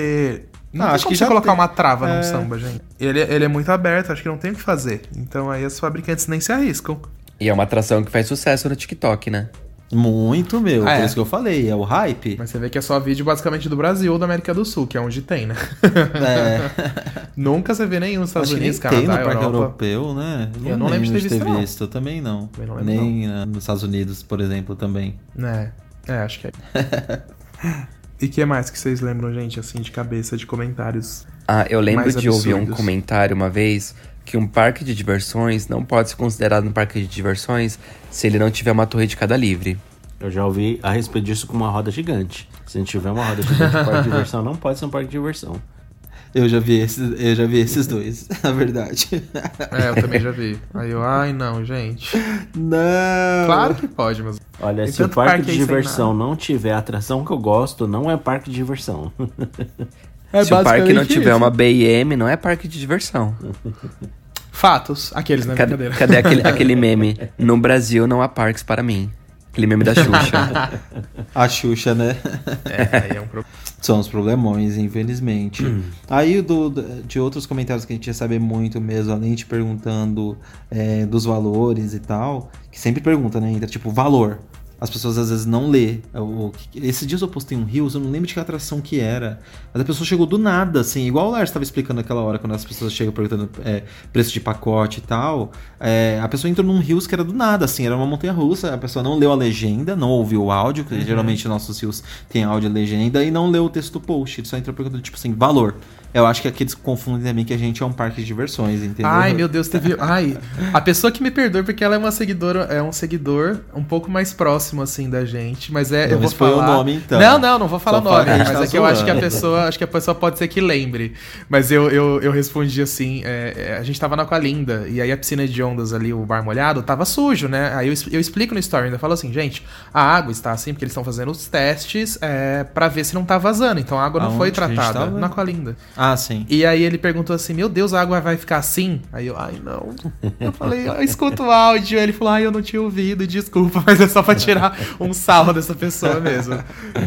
Não Ah, tem acho como que você já colocar tem. uma trava É. num samba, gente. Ele, ele é muito aberto, acho que não tem o que fazer. Então aí os fabricantes nem se arriscam. E é uma atração que faz sucesso no TikTok, né? Muito, meu. Ah, por é. isso que eu falei, é o hype. Mas você vê que é só vídeo basicamente do Brasil ou da América do Sul, que é onde tem, né? É. Nunca você vê nenhum nos Estados Acho Unidos, tem no Parque Europa. Europeu, né? Eu não lembro de ter visto, não. visto. Eu também não. Também não lembro, Nem né, nos Estados Unidos, por exemplo, também. É, é, acho que é. e que mais que vocês lembram, gente, assim, de cabeça, de comentários? Ah, eu lembro Mais de ouvir um absurdos. comentário uma vez que um parque de diversões não pode ser considerado um parque de diversões se ele não tiver uma torre de cada livre. Eu já ouvi a respeito disso com uma roda gigante. Se a gente tiver uma roda gigante, parque de diversão não pode ser um parque de diversão. Eu já vi esses, eu já vi esses dois, na verdade. É, eu também já vi. Aí eu, ai não, gente. Não! Claro que pode, mas. Olha, Tem se o parque, parque de diversão não tiver a atração que eu gosto, não é parque de diversão. É se o parque não tiver isso. uma BM, não é parque de diversão. Fatos. Aqueles, né? Cadê, cadê aquele, aquele meme? No Brasil não há parques para mim. Aquele meme da Xuxa. A Xuxa, né? É, aí é um problema. São os problemões, infelizmente. Hum. Aí do, de outros comentários que a gente ia saber muito mesmo, além de perguntando é, dos valores e tal, que sempre pergunta, né? Entra tipo, valor. As pessoas às vezes não lê. O, esse dias eu postei um Rios, eu não lembro de que atração que era. Mas a pessoa chegou do nada, assim, igual o Lars estava explicando aquela hora, quando as pessoas chegam perguntando é, preço de pacote e tal. é, a pessoa entrou num Rios que era do nada, assim, era uma montanha russa. A pessoa não leu a legenda, não ouviu o áudio, que geralmente nossos Rios tem áudio e legenda, e não leu o texto do post. Ele só entrou perguntando, tipo assim, valor. Eu acho que aqui eles confundem também que a gente é um parque de diversões, entendeu? Ai, meu Deus, teve. Ai, a pessoa que me perdoe, porque ela é uma seguidora, é um seguidor um pouco mais próximo, assim, da gente. Mas é. Não, eu vou foi o falar. nome, então. Não, não, não vou falar o nome. Mas tá é que eu acho que a pessoa. Acho que a pessoa pode ser que lembre. Mas eu, eu, eu respondi assim: é, é, a gente tava na Aqualinda, e aí a piscina de ondas ali, o bar molhado, tava sujo, né? Aí eu, eu explico no story, ainda falo assim, gente, a água está assim, porque eles estão fazendo os testes é, para ver se não tá vazando. Então a água não foi Aonde tratada. Na Aqualinda. Ah, sim. E aí ele perguntou assim: Meu Deus, a água vai ficar assim? Aí eu, ai não. Eu falei, eu escuto o áudio. Ele falou, ai, eu não tinha ouvido, desculpa, mas é só pra tirar um sarro dessa pessoa mesmo.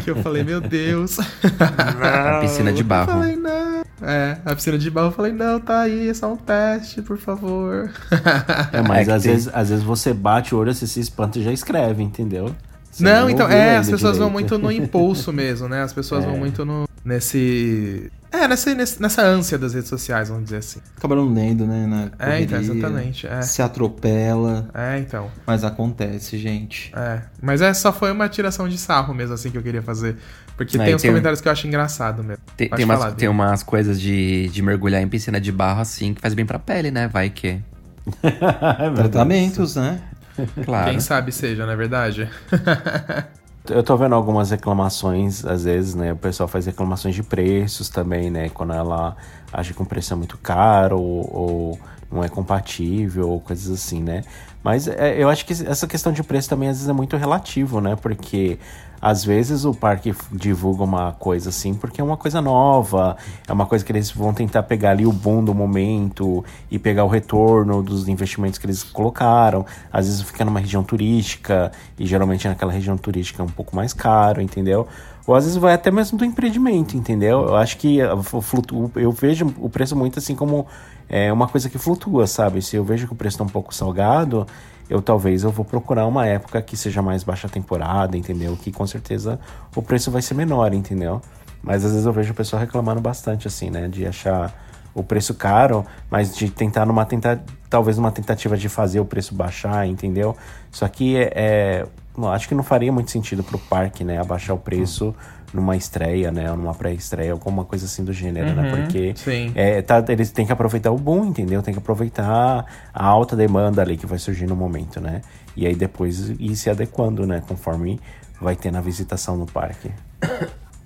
Que eu falei, meu Deus. A piscina de Eu barro. falei, não. É, a piscina de barro, eu falei, não, tá aí, é só um teste, por favor. É, mas É que às, tem- vezes, às vezes você bate o olho, você se espanta e já escreve, entendeu? Você não, nem então, é, as pessoas vão direito. muito no impulso mesmo, né? As pessoas vão É. muito no. Nesse. É, nesse- nessa ânsia das redes sociais, vamos dizer assim. Acabaram lendo, né? Na É, então, correria, exatamente. É, Se atropela, é então. mas acontece, gente. É, mas é só foi uma tiração de sarro mesmo, assim, que eu queria fazer. Porque É, tem uns tem- comentários que eu acho engraçado mesmo. Tem, tem, umas, tem umas coisas de, de mergulhar em piscina de barro assim que faz bem pra pele, né? Vai que. É. Tratamentos, né? Claro. Quem sabe seja, não é verdade? Eu tô vendo algumas reclamações, às vezes, né? O pessoal faz reclamações de preços também, né? Quando ela acha que um preço é muito caro ou, ou não é compatível ou coisas assim, né? Mas é, eu acho que essa questão de preço também às vezes é muito relativo, né? Porque às vezes o parque divulga uma coisa assim porque é uma coisa nova, é uma coisa que eles vão tentar pegar ali o boom do momento e pegar o retorno dos investimentos que eles colocaram. Às vezes fica numa região turística e geralmente naquela região turística é um pouco mais caro, entendeu? Ou às vezes vai até mesmo do empreendimento, entendeu? Eu acho que flutu- eu vejo o preço muito assim como é uma coisa que flutua, sabe? Se eu vejo que o preço está um pouco salgado, eu talvez eu vou procurar uma época que seja mais baixa temporada, entendeu? Que com certeza o preço vai ser menor, entendeu? Mas às vezes eu vejo o pessoal reclamando bastante, assim, né? De achar o preço caro, mas de tentar numa tenta talvez numa tentativa de fazer o preço baixar, entendeu? Só que é, é- acho que não faria muito sentido pro parque, né, abaixar o preço numa estreia, né, ou numa pré-estreia, alguma coisa assim do gênero, né? Porque sim. é, tá, eles têm que aproveitar o boom, entendeu? Tem que aproveitar a alta demanda ali que vai surgir no momento, né? E aí depois ir se adequando, né, conforme vai ter na visitação no parque.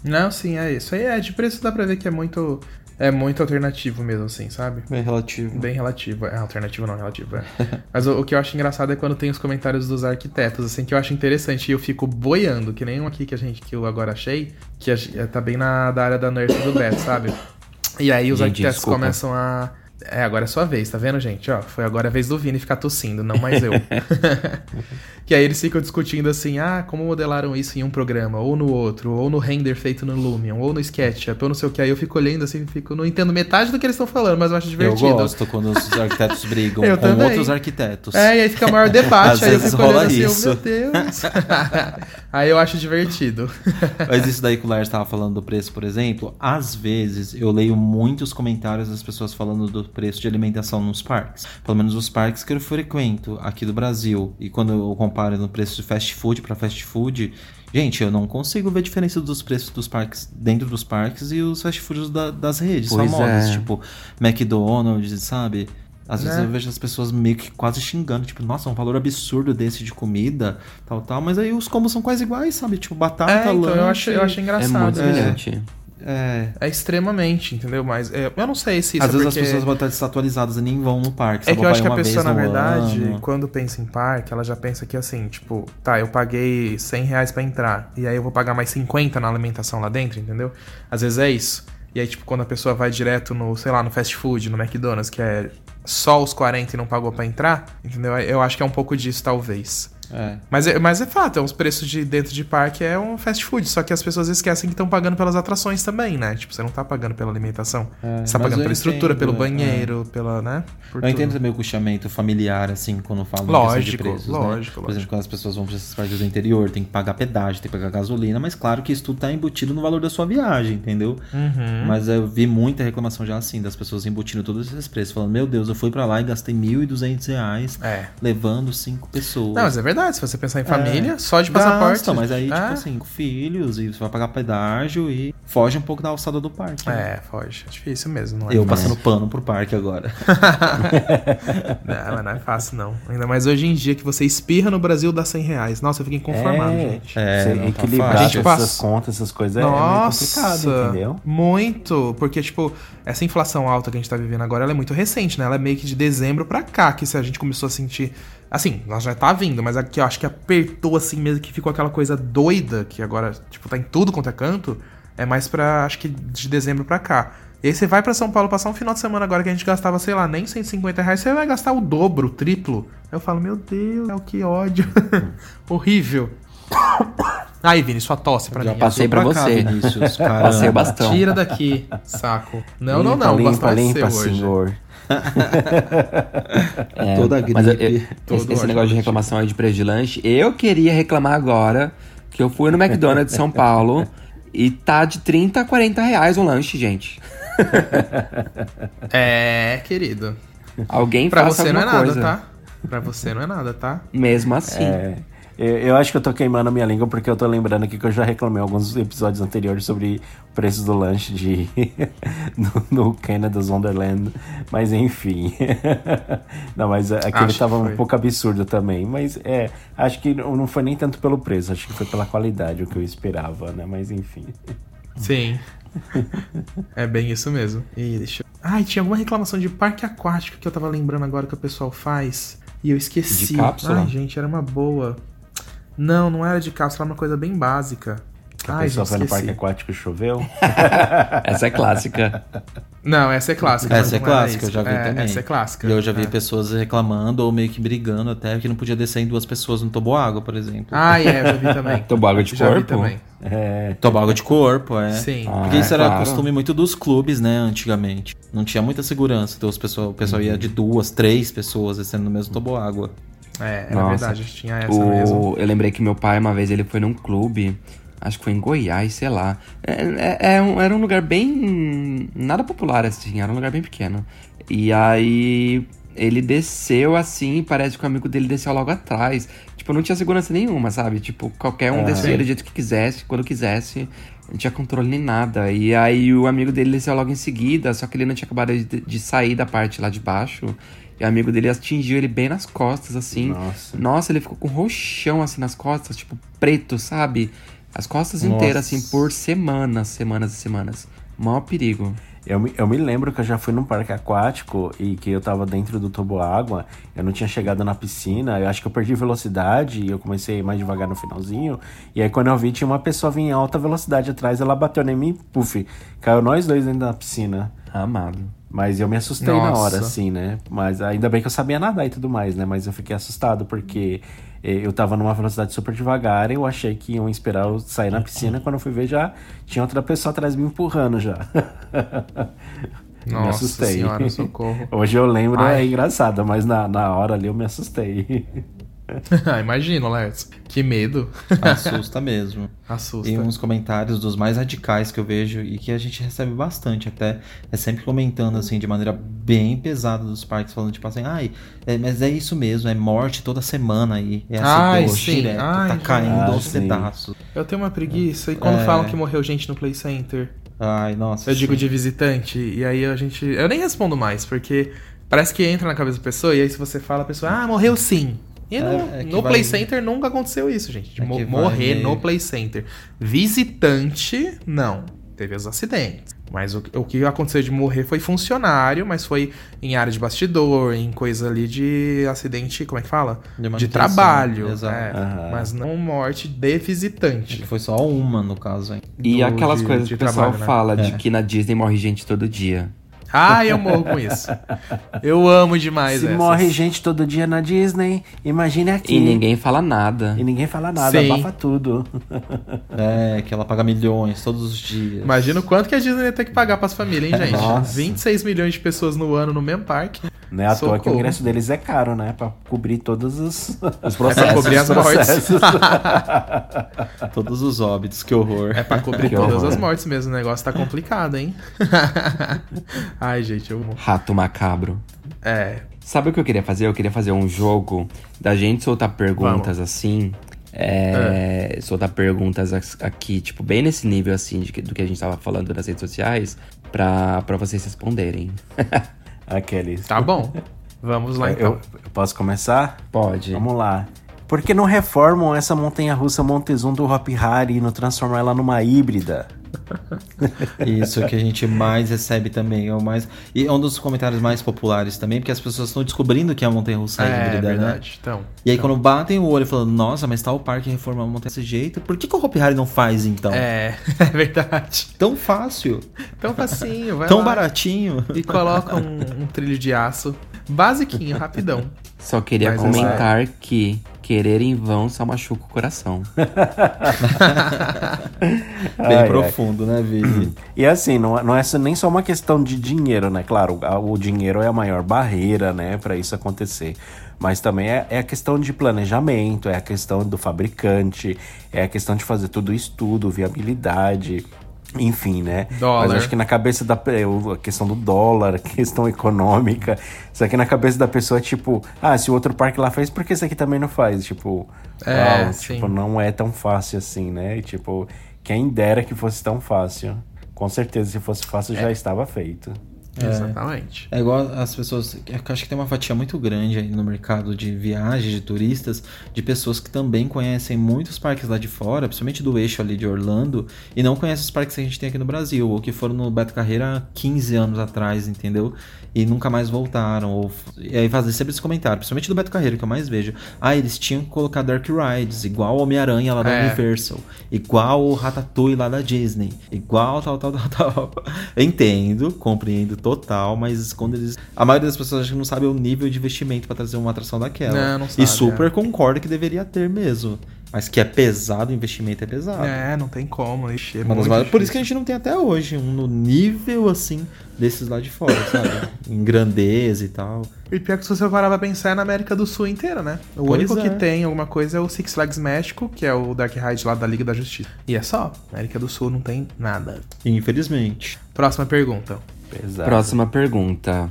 Não, sim, é isso. Aí é, de preço dá pra ver que é muito. É muito alternativo mesmo, assim, sabe? Bem relativo. Bem relativo. É, alternativo não, relativo, é. Mas o, o que eu acho engraçado é quando tem os comentários dos arquitetos, assim, que eu acho interessante. E eu fico boiando, que nem um aqui que a gente, que eu agora achei, que a- tá bem na da área da nurse do Beto, sabe? E aí os Gente, arquitetos desculpa. começam a. É, agora é sua vez, tá vendo, gente? Ó, foi agora a vez do Vini ficar tossindo, não mais eu. que aí eles ficam discutindo assim, ah, como modelaram isso em um programa, ou no outro, ou no render feito no Lumion, ou no SketchUp, ou não sei o que. Aí eu fico olhando assim, fico, não entendo metade do que eles estão falando, mas eu acho Eu divertido. gosto quando os arquitetos brigam Eu com também. outros arquitetos. É, e aí fica maior debate, Às aí eu fico rola olhando assim, isso. oh, meu Deus. Aí eu acho divertido. Mas isso daí que o Lars estava falando do preço, por exemplo, às vezes eu leio muitos comentários das pessoas falando do preço de alimentação nos parques. Pelo menos os parques que eu frequento aqui do Brasil. E quando eu comparo no preço de fast food para fast food, gente, eu não consigo ver diferença dos preços dos parques dentro dos parques e os fast foods da- das redes Pois famosas, é. tipo McDonald's, sabe? Às vezes Né? eu vejo as pessoas meio que quase xingando, tipo, nossa, um valor absurdo desse de comida, tal, tal, mas aí os combos são quase iguais, sabe? Tipo, batata, É, então eu lanche. acho, eu acho É engraçado. muito é. semelhante. É. É extremamente, entendeu? Mas é, eu não sei se isso Às é vezes porque... as pessoas vão estar desatualizadas e nem vão no parque. É que eu acho que a pessoa, na verdade, ano. quando pensa em parque, ela já pensa que assim, tipo, tá, eu paguei 100 reais pra entrar, e aí eu vou pagar mais 50 na alimentação lá dentro, entendeu? Às vezes é isso. E aí, tipo, quando a pessoa vai direto no, sei lá, no fast food, no McDonald's, que é só os 40 e não pagou pra entrar, entendeu? Eu acho que é um pouco disso, talvez. É. Mas é, mas é fato, é os preços de dentro de parque é um fast food, só que as pessoas esquecem que estão pagando pelas atrações também, né? Tipo, você não tá pagando pela alimentação. É, você tá pagando pela estrutura, entendo, pelo é. banheiro, pela, né? Por Eu tudo. entendo também o custeamento familiar, assim, quando falam Lógico, de preços, né? lógico, Por exemplo, quando as pessoas vão para esses parques do interior, tem que pagar pedágio, tem que pagar gasolina, mas claro que isso tudo tá embutido no valor da sua viagem, entendeu? Uhum. Mas eu vi muita reclamação já assim, das pessoas embutindo todos esses preços, falando, meu Deus, eu fui pra lá e gastei 1.200 reais É. levando cinco pessoas. Não, mas é verdade, se você pensar em família, só de passaporte. Gasta, mas aí, é, tipo assim, com filhos, e você vai pagar pedágio e foge um pouco da alçada do parque. né? É, foge. É difícil mesmo, não é? Eu fácil. passando pano pro parque agora. Não, mas não é fácil, não. Ainda mais hoje em dia que você espirra no Brasil dá 100 reais. Nossa, eu fico inconformado, É, gente. É, você não tá equilibrar fácil. A gente essas passa- contas, essas coisas é meio Nossa, complicado, entendeu? muito. Porque, tipo, essa inflação alta que a gente tá vivendo agora, ela é muito recente, né? Ela é meio que de dezembro pra cá, que se a gente começou a sentir... Assim, ela já tá vindo, mas aqui eu acho que apertou assim mesmo, que ficou aquela coisa doida, que agora, tipo, tá em tudo quanto é canto, é mais pra, acho que de dezembro pra cá. E aí você vai pra São Paulo passar um final de semana agora que a gente gastava, sei lá, nem 150 reais, você vai gastar o dobro, o triplo. Eu falo, meu Deus, é o que ódio. Horrível. Aí, Vini, sua tosse pra Já mim. passei pra Pra cá, você. Vinícius, caramba. Passei o bastão. Tira daqui, saco. Não, não, Limpa, não. Limpa, gosto mais de limpa, ser hoje. senhor. É, Toda mas eu- gripe. eu- Todo esse, esse negócio de gente. reclamação aí de preço de lanche, eu queria reclamar agora que eu fui no McDonald's de São Paulo e tá de 30 a 40 reais um lanche, gente. É, querido. Alguém Pra faça você não é nada, coisa. tá? Pra você não é nada, tá? Mesmo assim. É, eu, acho que eu tô queimando a minha língua porque eu tô lembrando aqui que eu já reclamei alguns episódios anteriores sobre o preço do lanche de no, no Canada's Wonderland. Mas enfim. não, mas aquele Acho tava um pouco absurdo também. Mas é, acho que não não foi nem tanto pelo preço, acho que foi pela qualidade o que eu esperava, né? Mas enfim. Sim. é bem isso mesmo. E deixa eu... Ai, tinha alguma reclamação de parque aquático que eu tava lembrando agora que o pessoal faz. E eu esqueci. De cápsula? Ai, gente, era uma boa. Não, não era de cápsula, era uma coisa bem básica. A Ai, pessoa gente, foi no parque aquático e choveu. Essa é clássica. Não, essa é clássica. Essa é clássica, eu já vi É, também. Essa é clássica. E eu já vi É. pessoas reclamando ou meio que brigando até que não podia descer em duas pessoas no toboágua, por exemplo. Ah, é, eu já vi também. Toboágua de já vi corpo? também. É, Toboágua de corpo, é. Sim. Porque Ah, isso era claro. costume muito dos clubes, né, antigamente. Não tinha muita segurança, então os pessoal, o pessoal ia de duas, três pessoas descendo no mesmo toboágua. É, era Nossa. verdade, tinha essa mesmo. O, eu lembrei que meu pai, uma vez, ele foi num clube, acho que foi em Goiás, sei lá. É, é- é um- era um lugar bem. nada popular, assim, era um lugar bem pequeno. E aí ele desceu assim, parece que o amigo dele desceu logo atrás. Tipo, não tinha segurança nenhuma, sabe? Tipo, qualquer um Ah. descia do jeito que quisesse, quando quisesse. Não tinha controle nem nada. E aí o amigo dele desceu logo em seguida, só que ele não tinha acabado de, de sair da parte lá de baixo. E o amigo dele atingiu ele bem nas costas, assim. Nossa. Nossa, ele ficou com roxão assim nas costas, tipo, preto, sabe? As costas Nossa. inteiras, assim, por semanas, semanas e semanas. Maior perigo. Eu me, eu me lembro que eu já fui num parque aquático e que eu tava dentro do toboágua, eu não tinha chegado na piscina, eu acho que eu perdi velocidade e eu comecei a ir mais devagar no finalzinho. E aí quando eu vi, tinha uma pessoa vindo em alta velocidade atrás, ela bateu em mim e puf, caiu nós dois dentro da piscina. Amado. Mas eu me assustei na Nossa. hora, assim, né? Mas ainda bem que eu sabia nadar e tudo mais, né? Mas eu fiquei assustado porque eh, eu tava numa velocidade super devagar e eu achei que iam esperar eu sair na piscina. Quando eu fui ver, já tinha outra pessoa atrás me empurrando já. me Nossa assustei. senhora, socorro. Hoje eu lembro, Ai. é engraçado, mas na, na hora ali eu me assustei. ah, imagina, Lertz. Que medo. Assusta mesmo. Assusta. Tem uns comentários dos mais radicais que eu vejo e que a gente recebe bastante até. É sempre comentando assim, de maneira bem pesada dos parques, falando tipo assim, ai, é, mas é isso mesmo, é morte toda semana aí. É Ai, acidente sim. direto, Ai, tá caindo ah, aos sim. pedaços. Eu tenho uma preguiça. E quando É. falam que morreu gente no Play Center? Ai, nossa. Eu digo sim. de visitante, e aí a gente. Eu nem respondo mais, porque parece que entra na cabeça da pessoa, e aí se você fala, a pessoa, ah, morreu sim. E no, É, é no vai- Play Center nunca aconteceu isso, gente. De É mo- vai morrer meio- no Play Center. Visitante, não. Teve os acidentes. Mas o, o que aconteceu de morrer foi funcionário, mas foi em área de bastidor, em coisa ali de acidente, como é que fala? De De, trabalho. exato. é. Mas não morte de visitante. Foi só uma no caso, hein? E Do- aquelas de- coisas de que o pessoal trabalho, né? fala de É. que na Disney morre gente todo dia. Ah, eu morro com isso. Eu amo demais Se essas. morre gente todo dia na Disney, imagine aqui. E ninguém fala nada. E ninguém fala nada, Sim. abafa tudo. É, que ela paga milhões todos os dias. Imagina o quanto que a Disney ia ter que pagar pras famílias, hein, gente? Nossa. 26 milhões de pessoas no ano no mesmo parque. Não é à toa que o ingresso deles é caro, né? Pra cobrir todos os, os É processos. pra cobrir as mortes. Todos os óbitos, que horror. É pra cobrir Que todas horror. as mortes mesmo. O negócio tá complicado, hein? Ai, gente, eu. Rato macabro. É. Sabe o que eu queria fazer? Eu queria fazer um jogo da gente soltar perguntas assim. É, Soltar perguntas as- aqui, tipo, bem nesse nível assim de que- do que a gente tava falando nas redes sociais, pra, pra vocês responderem. Aqueles. Tá bom. Vamos lá então. Eu, eu posso começar? Pode. Vamos lá. Por que não reformam essa montanha-russa Montezum do Hop Hari e não transformar ela numa híbrida? Isso que a gente mais recebe também. É o mais... E é um dos comentários mais populares também, porque as pessoas estão descobrindo que a montanha russa é, É, híbrida, né? verdade. Então. E aí quando batem o olho falando, nossa, mas tal parque reformar a montanha desse jeito, por que, que o Hopi Hari não faz então? É, é verdade. Tão fácil, Tão facinho, vai tão lá. baratinho. E coloca um, um trilho de aço. Basiquinho, rapidão. Só queria Mas comentar que querer em vão só machuca o coração. Bem Ai, profundo, né, Vivi? E assim, não, é- não é nem só uma questão de dinheiro, né? Claro, o dinheiro é a maior barreira, né, para isso acontecer. Mas também é, é a questão de planejamento, é a questão do fabricante, é a questão de fazer tudo isso tudo, viabilidade, enfim, né? Dólar. Mas acho que na cabeça da a questão do dólar, a questão econômica, isso aqui na cabeça da pessoa é tipo, ah, se o outro parque lá fez, por que esse aqui também não faz? Tipo, É, sim. tipo, não é tão fácil assim, né? E, tipo, quem dera que fosse tão fácil. Com certeza, se fosse fácil, já estava feito. Exatamente. É igual as pessoas. eu Acho que tem uma fatia muito grande aí no mercado de viagens, de turistas, de pessoas que também conhecem muitos parques lá de fora, principalmente do eixo ali de Orlando, e não conhecem os parques que a gente tem aqui no Brasil, ou que foram no Beto Carreira há 15 anos atrás, entendeu? E nunca mais voltaram. Ou... E aí fazem sempre esse comentário, principalmente do Beto Carreira, que eu mais vejo. Ah, eles tinham que colocar Dark Rides, igual o Homem-Aranha lá da É. Universal, igual o Ratatouille lá da Disney, igual tal, tal, tal, tal. Entendo, compreendo total, mas quando eles. A maioria das pessoas acho que não sabe o nível de investimento pra trazer uma atração daquela. Não, não sabe, e super é. concordo que deveria ter mesmo. Mas que é pesado, o investimento é pesado. É, não tem como. Ixi, é maiores- Por isso que a gente não tem até hoje um no nível assim desses lá de fora, sabe? em grandeza e tal. E pior que se você parar pra pensar é na América do Sul inteira, né? O Pois único é. que tem alguma coisa é o Six Flags México, que é o Dark Ride lá da Liga da Justiça. E é só. América do Sul não tem nada. Infelizmente. Próxima pergunta. Pesado. Próxima pergunta.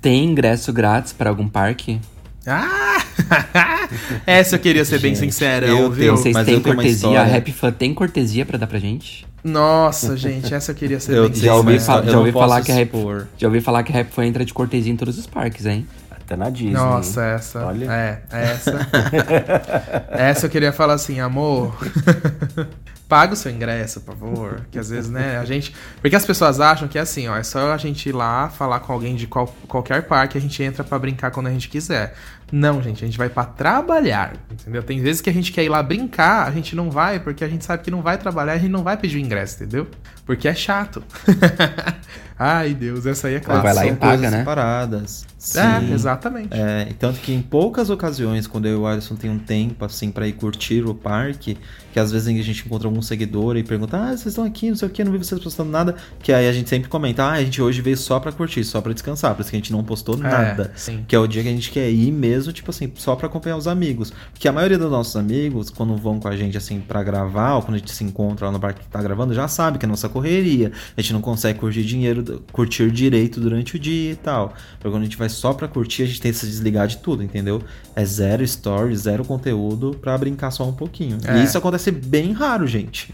Tem ingresso grátis para algum parque? Ah! Essa eu queria ser bem Gente, sincera, eu viu? Vocês mas têm cortesia? A. Happy Fan tem cortesia pra dar pra gente? Nossa, gente, essa eu queria ser Eu bem já ouvi sincera. falar- eu já ouvi falar que a Rap- expor. Já ouvi falar que a Happy Fan entra de cortesia em todos os parques, hein? até na Disney. Nossa, essa. Olha. É, essa. essa eu queria falar assim, amor. Paga o seu ingresso, por favor. Que às vezes, né, a gente. Porque as pessoas acham que é assim, ó, é só a gente ir lá falar com alguém de qual, qualquer parque, a gente entra pra brincar quando a gente quiser. Não, gente, a gente vai pra trabalhar, entendeu? Tem vezes que a gente quer ir lá brincar, a gente não vai, porque a gente sabe que não vai trabalhar, a gente não vai pedir o ingresso, entendeu? Porque é chato. Ai, Deus, essa aí é clássica. vai lá e paga, né? separadas. É, Sim. exatamente. É, e tanto que em poucas ocasiões, quando eu e o Alisson tem um tempo assim pra ir curtir o parque, que às vezes a gente encontra algum seguidor e pergunta: Ah, vocês estão aqui, não sei o que, não vi vocês postando nada. Que aí a gente sempre comenta: Ah, a gente hoje veio só pra curtir, só pra descansar, por isso que a gente não postou nada. sim. Que é o dia que a gente quer ir mesmo, tipo assim, só pra acompanhar os amigos. Porque a maioria dos nossos amigos, quando vão com a gente assim pra gravar, ou quando a gente se encontra lá no parque que tá gravando, já sabe que é nossa correria. A gente não consegue curtir dinheiro, curtir direito durante o dia e tal. Porque quando a gente vai só pra curtir, a gente tem que se desligar de tudo, entendeu? É zero story, zero conteúdo pra brincar só um pouquinho. É. E isso acontece bem raro, gente.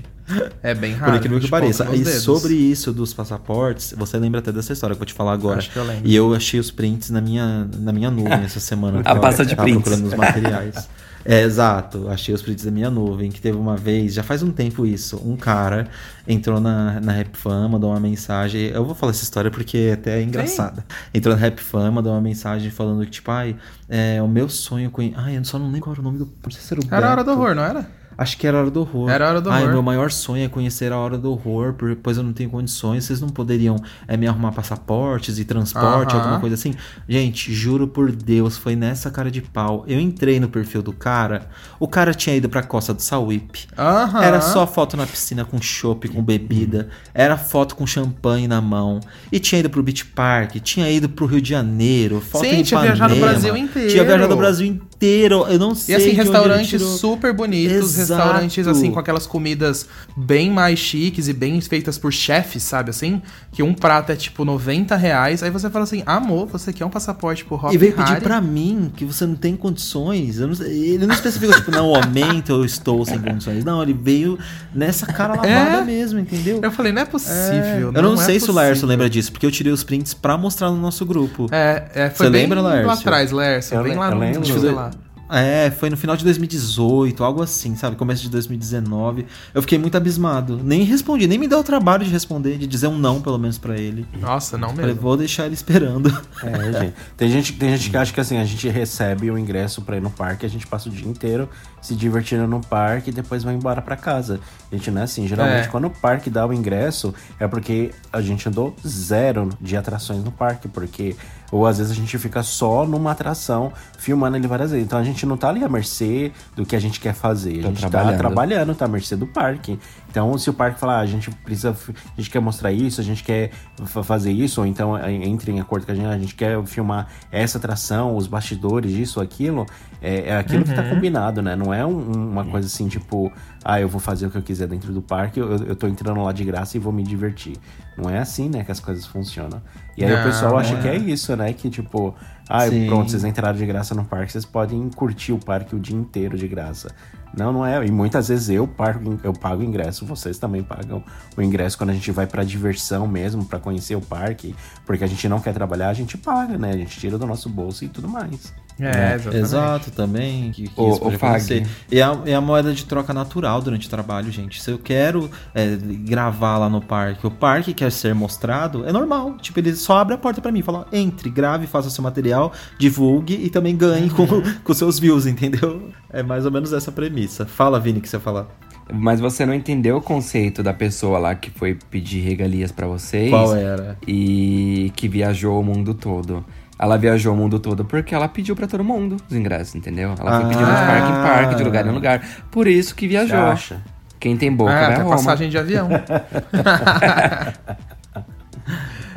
É bem raro. Por incrível que pareça. E dedos. sobre isso dos passaportes, você lembra até dessa história que eu vou te falar agora. Acho que eu lembro. E eu achei os prints na minha, na minha nuvem essa semana. A pasta de Tava prints. procurando os materiais. É, exato. Achei os prints da minha nuvem, que teve uma vez, já faz um tempo isso, um cara entrou na, na RapFan, mandou uma mensagem. Eu vou falar essa história porque até é engraçada. Entrou na RapFan, mandou uma mensagem falando que, tipo, ai, é, o meu sonho com. Ai, eu só não lembro qual era o nome do. Não sei se era o Era a hora do Beto. horror, não era? Acho que era a Hora do Horror. Era a Hora do Ai, Horror. meu maior sonho é conhecer a Hora do Horror, por- pois eu não tenho condições. Vocês não poderiam é, me arrumar passaportes e transporte, Aham. alguma coisa assim? Gente, juro por Deus, foi nessa cara de pau. Eu entrei no perfil do cara, o cara tinha ido pra Costa do Sauípe. Aham. Era só foto na piscina com chopp, com bebida. Era foto com champanhe na mão. E tinha ido pro Beach Park, tinha ido pro Rio de Janeiro. Foto Sim, em tinha viajado o Brasil inteiro. Tinha viajado o Brasil inteiro. Eu não sei E assim, restaurantes super bonitos. Restaurantes assim com aquelas comidas bem mais chiques e bem feitas por chefes, sabe assim? Que um prato é tipo 90 reais, aí você fala assim, amor, você quer um passaporte pro Hop E veio pedir pra mim que você não tem condições. Eu não ele não especificou, tipo, não, momento eu estou sem condições. Não, ele veio nessa cara lavada É? mesmo, entendeu? Eu falei, não é possível. eu não, é sei se o Laércio lembra disso, porque eu tirei os prints pra mostrar no nosso grupo. É, é foi Você bem lembra, lá Laércio? atrás, Lércio. Eu Bem lá eu no lembro. sei lá. É, foi no final de 2018, algo assim, sabe? Começo de 2019. Eu fiquei muito abismado. Nem respondi, nem me deu o trabalho de responder, de dizer um não, pelo menos, pra ele. Nossa, não Falei, mesmo. vou deixar ele esperando. É, gente. Tem gente, tem gente que acha que assim, a gente recebe o ingresso pra ir no parque, a gente passa o dia inteiro se divertindo no parque e depois vai embora pra casa. A gente não é assim. Geralmente, É. quando o parque dá o ingresso, é porque a gente andou zero de atrações no parque, porque. Ou às vezes a gente fica só numa atração, filmando ele várias vezes. Então a gente não tá ali à mercê do que a gente quer fazer. A Tá gente tá trabalhando. trabalhando, tá à mercê do parque. Então, se o parque falar, ah, a gente precisa, a gente quer mostrar isso, a gente quer fa- fazer isso, ou então eh, entre em acordo com a gente, a gente quer filmar essa atração, os bastidores disso, aquilo, é, é aquilo que tá combinado, né? Não é um- uma coisa assim, tipo, ah, eu vou fazer o que eu quiser dentro do parque, eu, eu tô entrando lá de graça e vou me divertir. Não é assim, né, que as coisas funcionam. E aí o Não, pessoal acha não que é. é isso, né? Que tipo, ah, Sim. pronto, vocês entraram de graça no parque, vocês podem curtir o parque o dia inteiro de graça. Não, não é. E muitas vezes eu pago, eu pago o ingresso, vocês também pagam o ingresso quando a gente vai pra diversão mesmo, pra conhecer o parque, porque a gente não quer trabalhar, a gente paga, né? A gente tira do nosso bolso e tudo mais. É, exatamente. Exato, também. Que, que Ô, isso. E a, e a moeda de troca natural durante o trabalho, gente. Se eu quero é, gravar lá no parque, o parque quer ser mostrado, é normal. Tipo, ele só abre a porta pra mim, fala, ó, entre, grave, faça seu material, divulgue e também ganhe com, com seus views, entendeu? É mais ou menos essa premissa. Fala, Vini, que você falar. Mas você não entendeu o conceito da pessoa lá que foi pedir regalias pra vocês. Qual era? E que viajou o mundo todo. Ela viajou o mundo todo porque ela pediu pra todo mundo os ingressos, entendeu? Ela foi pedindo de Ah. parque em parque, de lugar em lugar. Por isso que viajou. Acha? Quem tem boca É, vai a até Roma. passagem de avião.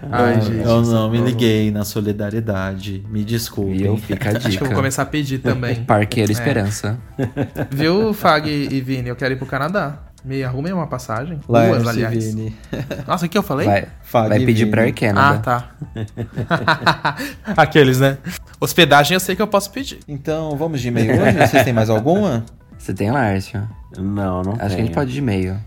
Ai, gente. eu não me liguei na solidariedade. Me desculpem. Viu? Fica a dica. Acho que eu vou começar a pedir também. Parqueiro É. Esperança. Viu, Fag e Vini? Eu quero ir pro Canadá. Me arrumem uma passagem. Duas, Lércio, aliás. Vini. Nossa, o que eu falei? Vai, vai pedir Vini. pra Air Canada. Ah, tá. Aqueles, né? Hospedagem eu sei que eu posso pedir. Então, vamos de e-mail hoje? Vocês têm mais alguma? Você tem, Lárcio? Não, não Acho que a tenho. gente pode ir de e-mail.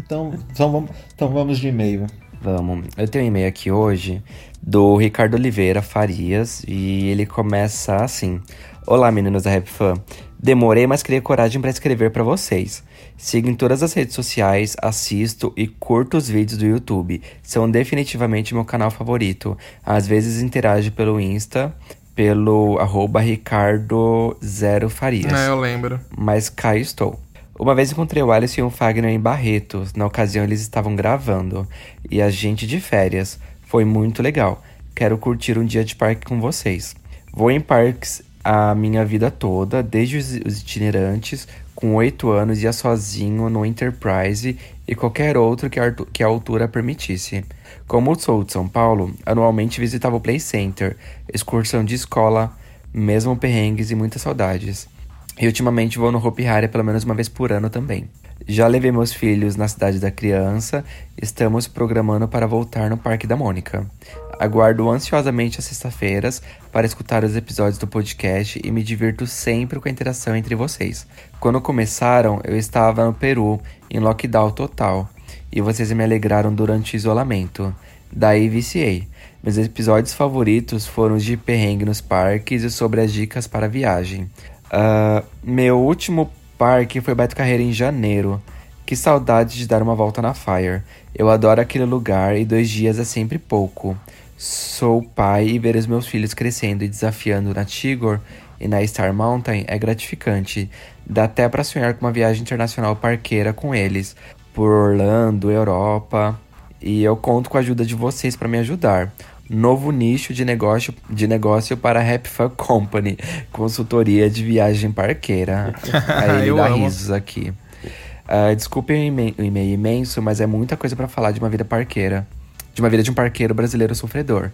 Então, então, vamos, então vamos de e-mail. Vamos. Eu tenho um e-mail aqui hoje do Ricardo Oliveira Farias e ele começa assim: Olá, meninos da Rap Fan. Demorei, mas criei coragem para escrever para vocês. Sigo em todas as redes sociais, assisto e curto os vídeos do YouTube. São definitivamente meu canal favorito. Às vezes interajo pelo Insta, pelo arroba Ricardo Zero Farias. É, eu lembro. Mas cá estou. Uma vez encontrei o Alisson e o Fagner em Barretos. Na ocasião eles estavam gravando. E a gente de férias. Foi muito legal. Quero curtir um dia de parque com vocês. Vou em parques a minha vida toda, desde os, os itinerantes, com oito anos, ia sozinho no Enterprise e qualquer outro que a, que a altura permitisse. Como sou de São Paulo, anualmente visitava o Play Center, excursão de escola, mesmo perrengues e muitas saudades. E ultimamente vou no Hopi Hari pelo menos uma vez por ano também. Já levei meus filhos na cidade da criança, estamos programando para voltar no Parque da Mônica. Aguardo ansiosamente as sextas-feiras para escutar os episódios do podcast e me divirto sempre com a interação entre vocês. Quando começaram, eu estava no Peru, em lockdown total, e vocês me alegraram durante o isolamento. Daí viciei. Meus episódios favoritos foram os de perrengue nos parques e sobre as dicas para viagem. Uh, meu último parque foi Beto Carreira em janeiro. Que saudade de dar uma volta na Fire. Eu adoro aquele lugar e dois dias é sempre pouco. Sou pai e ver os meus filhos crescendo e desafiando na Tigor e na Star Mountain é gratificante. Dá até para sonhar com uma viagem internacional parqueira com eles, por Orlando, Europa. E eu conto com a ajuda de vocês para me ajudar. Novo nicho de negócio, de negócio para a Happy Fun Company, consultoria de viagem parqueira. Aí ele dá amo. risos aqui. Uh, desculpem o e-mail imenso, mas é muita coisa para falar de uma vida parqueira. De uma vida de um parqueiro brasileiro sofredor.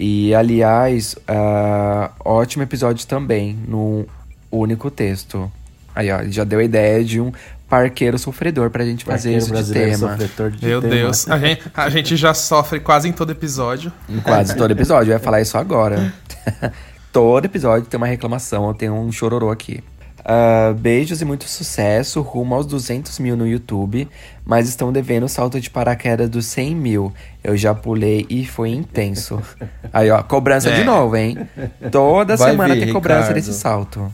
E, aliás, uh, ótimo episódio também, num único texto. Aí, ó, já deu a ideia de um parqueiro sofredor pra gente fazer parqueiro isso de tema. De Meu tema. Deus, a gente, a gente já sofre quase em todo episódio. Em quase todo episódio, eu ia falar isso agora. todo episódio tem uma reclamação, eu tenho um chororô aqui. Uh, beijos e muito sucesso, rumo aos 200 mil no YouTube, mas estão devendo o salto de paraquedas dos 100 mil. Eu já pulei e foi intenso. Aí, ó, cobrança é. de novo, hein? Toda vai semana vir, tem cobrança Ricardo. desse salto.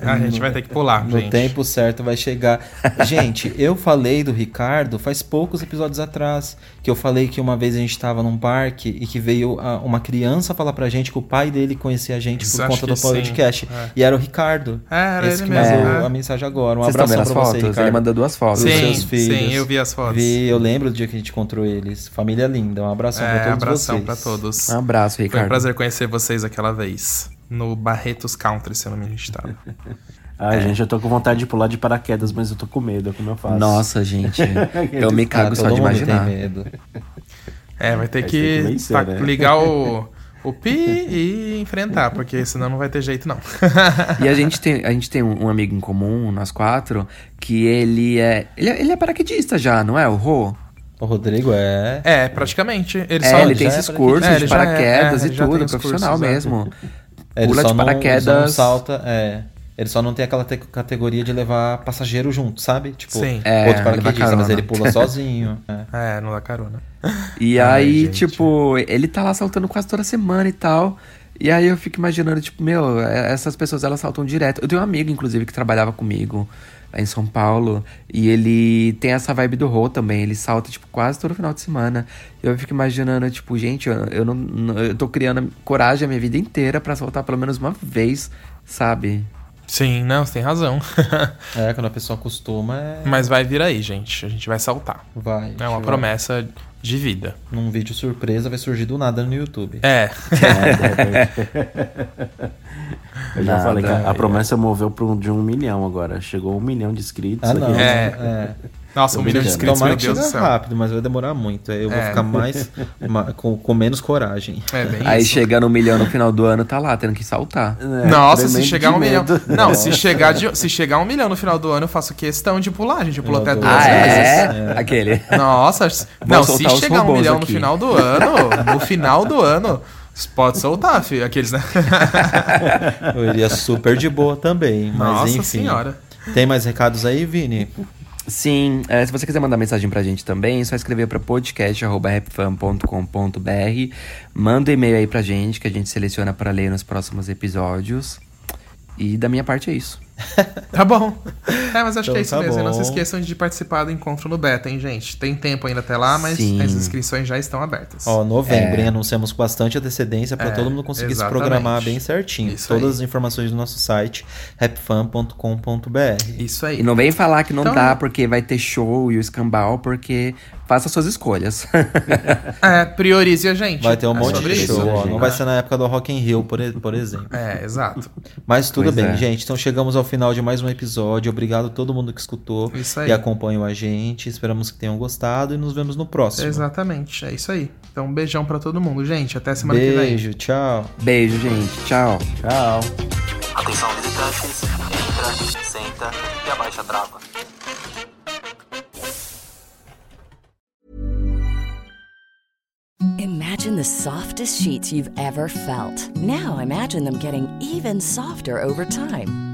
A gente vai ter que pular, No gente. tempo certo vai chegar. gente, eu falei do Ricardo faz poucos episódios atrás, que eu falei que uma vez a gente tava num parque e que veio uma criança falar pra gente que o pai dele conhecia a gente por conta do podcast. É. E era o Ricardo. É, era Esse ele que mesmo. mandou é. a mensagem agora. Um Vocês abraço pra você, fotos? Ricardo. Ele mandou duas fotos. Sim, dos seus filhos. sim, eu vi as fotos. Vi, eu lembro do dia que a gente encontrou eles. Família linda. Um abração é, pra todos abração vocês. pra todos. Um abraço, Ricardo. Foi um prazer conhecer vocês aquela vez. No Barretos Country, se eu não me engano, estava. Ai, é. gente, eu tô com vontade de pular de paraquedas, mas eu tô com medo, como eu faço. Nossa, gente. eu me cago ah, só de imaginar. Tem medo. É, vai ter que, que convencer, tá, né? ligar o, o pi e enfrentar, porque senão não vai ter jeito, não. e a gente tem, a gente tem um, amigo em comum, nós quatro, que ele é. Ele é, ele é paraquedista já, não é? O Rô? O Rodrigo é. É, praticamente. Ele, é, só, ele tem esses é cursos é, de paraquedas é, e tudo, profissional cursos, mesmo. Ele Pula de paraquedas. Não, não salta, é. Ele só não tem aquela categoria de levar passageiro junto, sabe? Tipo, Sim. É, outro paraquedista, mas ele pula sozinho. É. é, não dá carona. E Ai, aí, gente. tipo, ele tá lá saltando quase toda semana e tal. E aí eu fico imaginando, tipo, meu, essas pessoas elas saltam direto. Eu tenho um amigo, inclusive, que trabalhava comigo em São Paulo. E ele tem essa vibe do Rô também. Ele salta, tipo, quase todo final de semana. E eu fico imaginando, tipo, gente, eu, eu não, não. Eu tô criando coragem a minha vida inteira para saltar pelo menos uma vez, sabe? Sim, não, você tem razão. é, quando a pessoa acostuma. É... Mas vai vir aí, gente. A gente vai saltar. Vai. É uma promessa de vida. Num vídeo surpresa vai surgir do nada no YouTube. É. Eu já nada, falei que a, a promessa moveu para um, de um milhão agora. Chegou um milhão de inscritos. Ah, não. É. é. Nossa, um milhão de inscritos, meu Deus do céu. rápido, mas vai demorar muito. Aí eu vou é. ficar mais com, com, menos coragem. É bem Aí isso. chega no milhão no final do ano, tá lá, tendo que saltar. É, Nossa, se chegar um milhão. Não, se chegar, de, se chegar um milhão no final do ano, eu faço questão de pular. A gente pulou até duas ah, vezes. É? é? Aquele. Nossa, não, se chegar um milhão aqui. no final do ano, no final do ano. Pode soltar, filho. Aqueles, né? eu iria super de boa também. Mas Nossa enfim. senhora. Tem mais recados aí, Vini? Sim, é, se você quiser mandar mensagem pra gente também, é só escrever pra podcast.rapfan.com.br. Manda um e-mail aí pra gente que a gente seleciona para ler nos próximos episódios. E da minha parte é isso. Tá bom. É, mas acho Então que é isso tá mesmo. E não se bom. esqueçam de participar do encontro no beta, hein, gente? Tem tempo ainda até lá, mas Sim. as inscrições já estão abertas. Ó, novembro, É. hein? Anunciamos com bastante antecedência para É, todo mundo conseguir exatamente. se programar bem certinho. Isso Todas aí. as informações do nosso site, rapfan.com.br. Isso aí. E não vem falar que não Então- dá porque vai ter show e o escambau, porque faça suas escolhas. É, priorize a gente. Vai ter um É monte de show, ó. Não vai ser na época do Rock in Rio, por, por exemplo. É, exato. Mas tudo Pois bem, é. gente. Então chegamos ao final de mais um episódio. Obrigado a todo mundo que escutou e acompanhou a gente. Esperamos que tenham gostado e nos vemos no próximo. Exatamente, é isso aí. Então, um beijão pra todo mundo, gente. Até semana que vem. Beijo, tchau. Beijo, gente. Tchau. Tchau. Atenção visitantes, entra, senta e abaixa a trava. Imagine the softest sheets you've ever felt. Now imagine them getting even softer over time.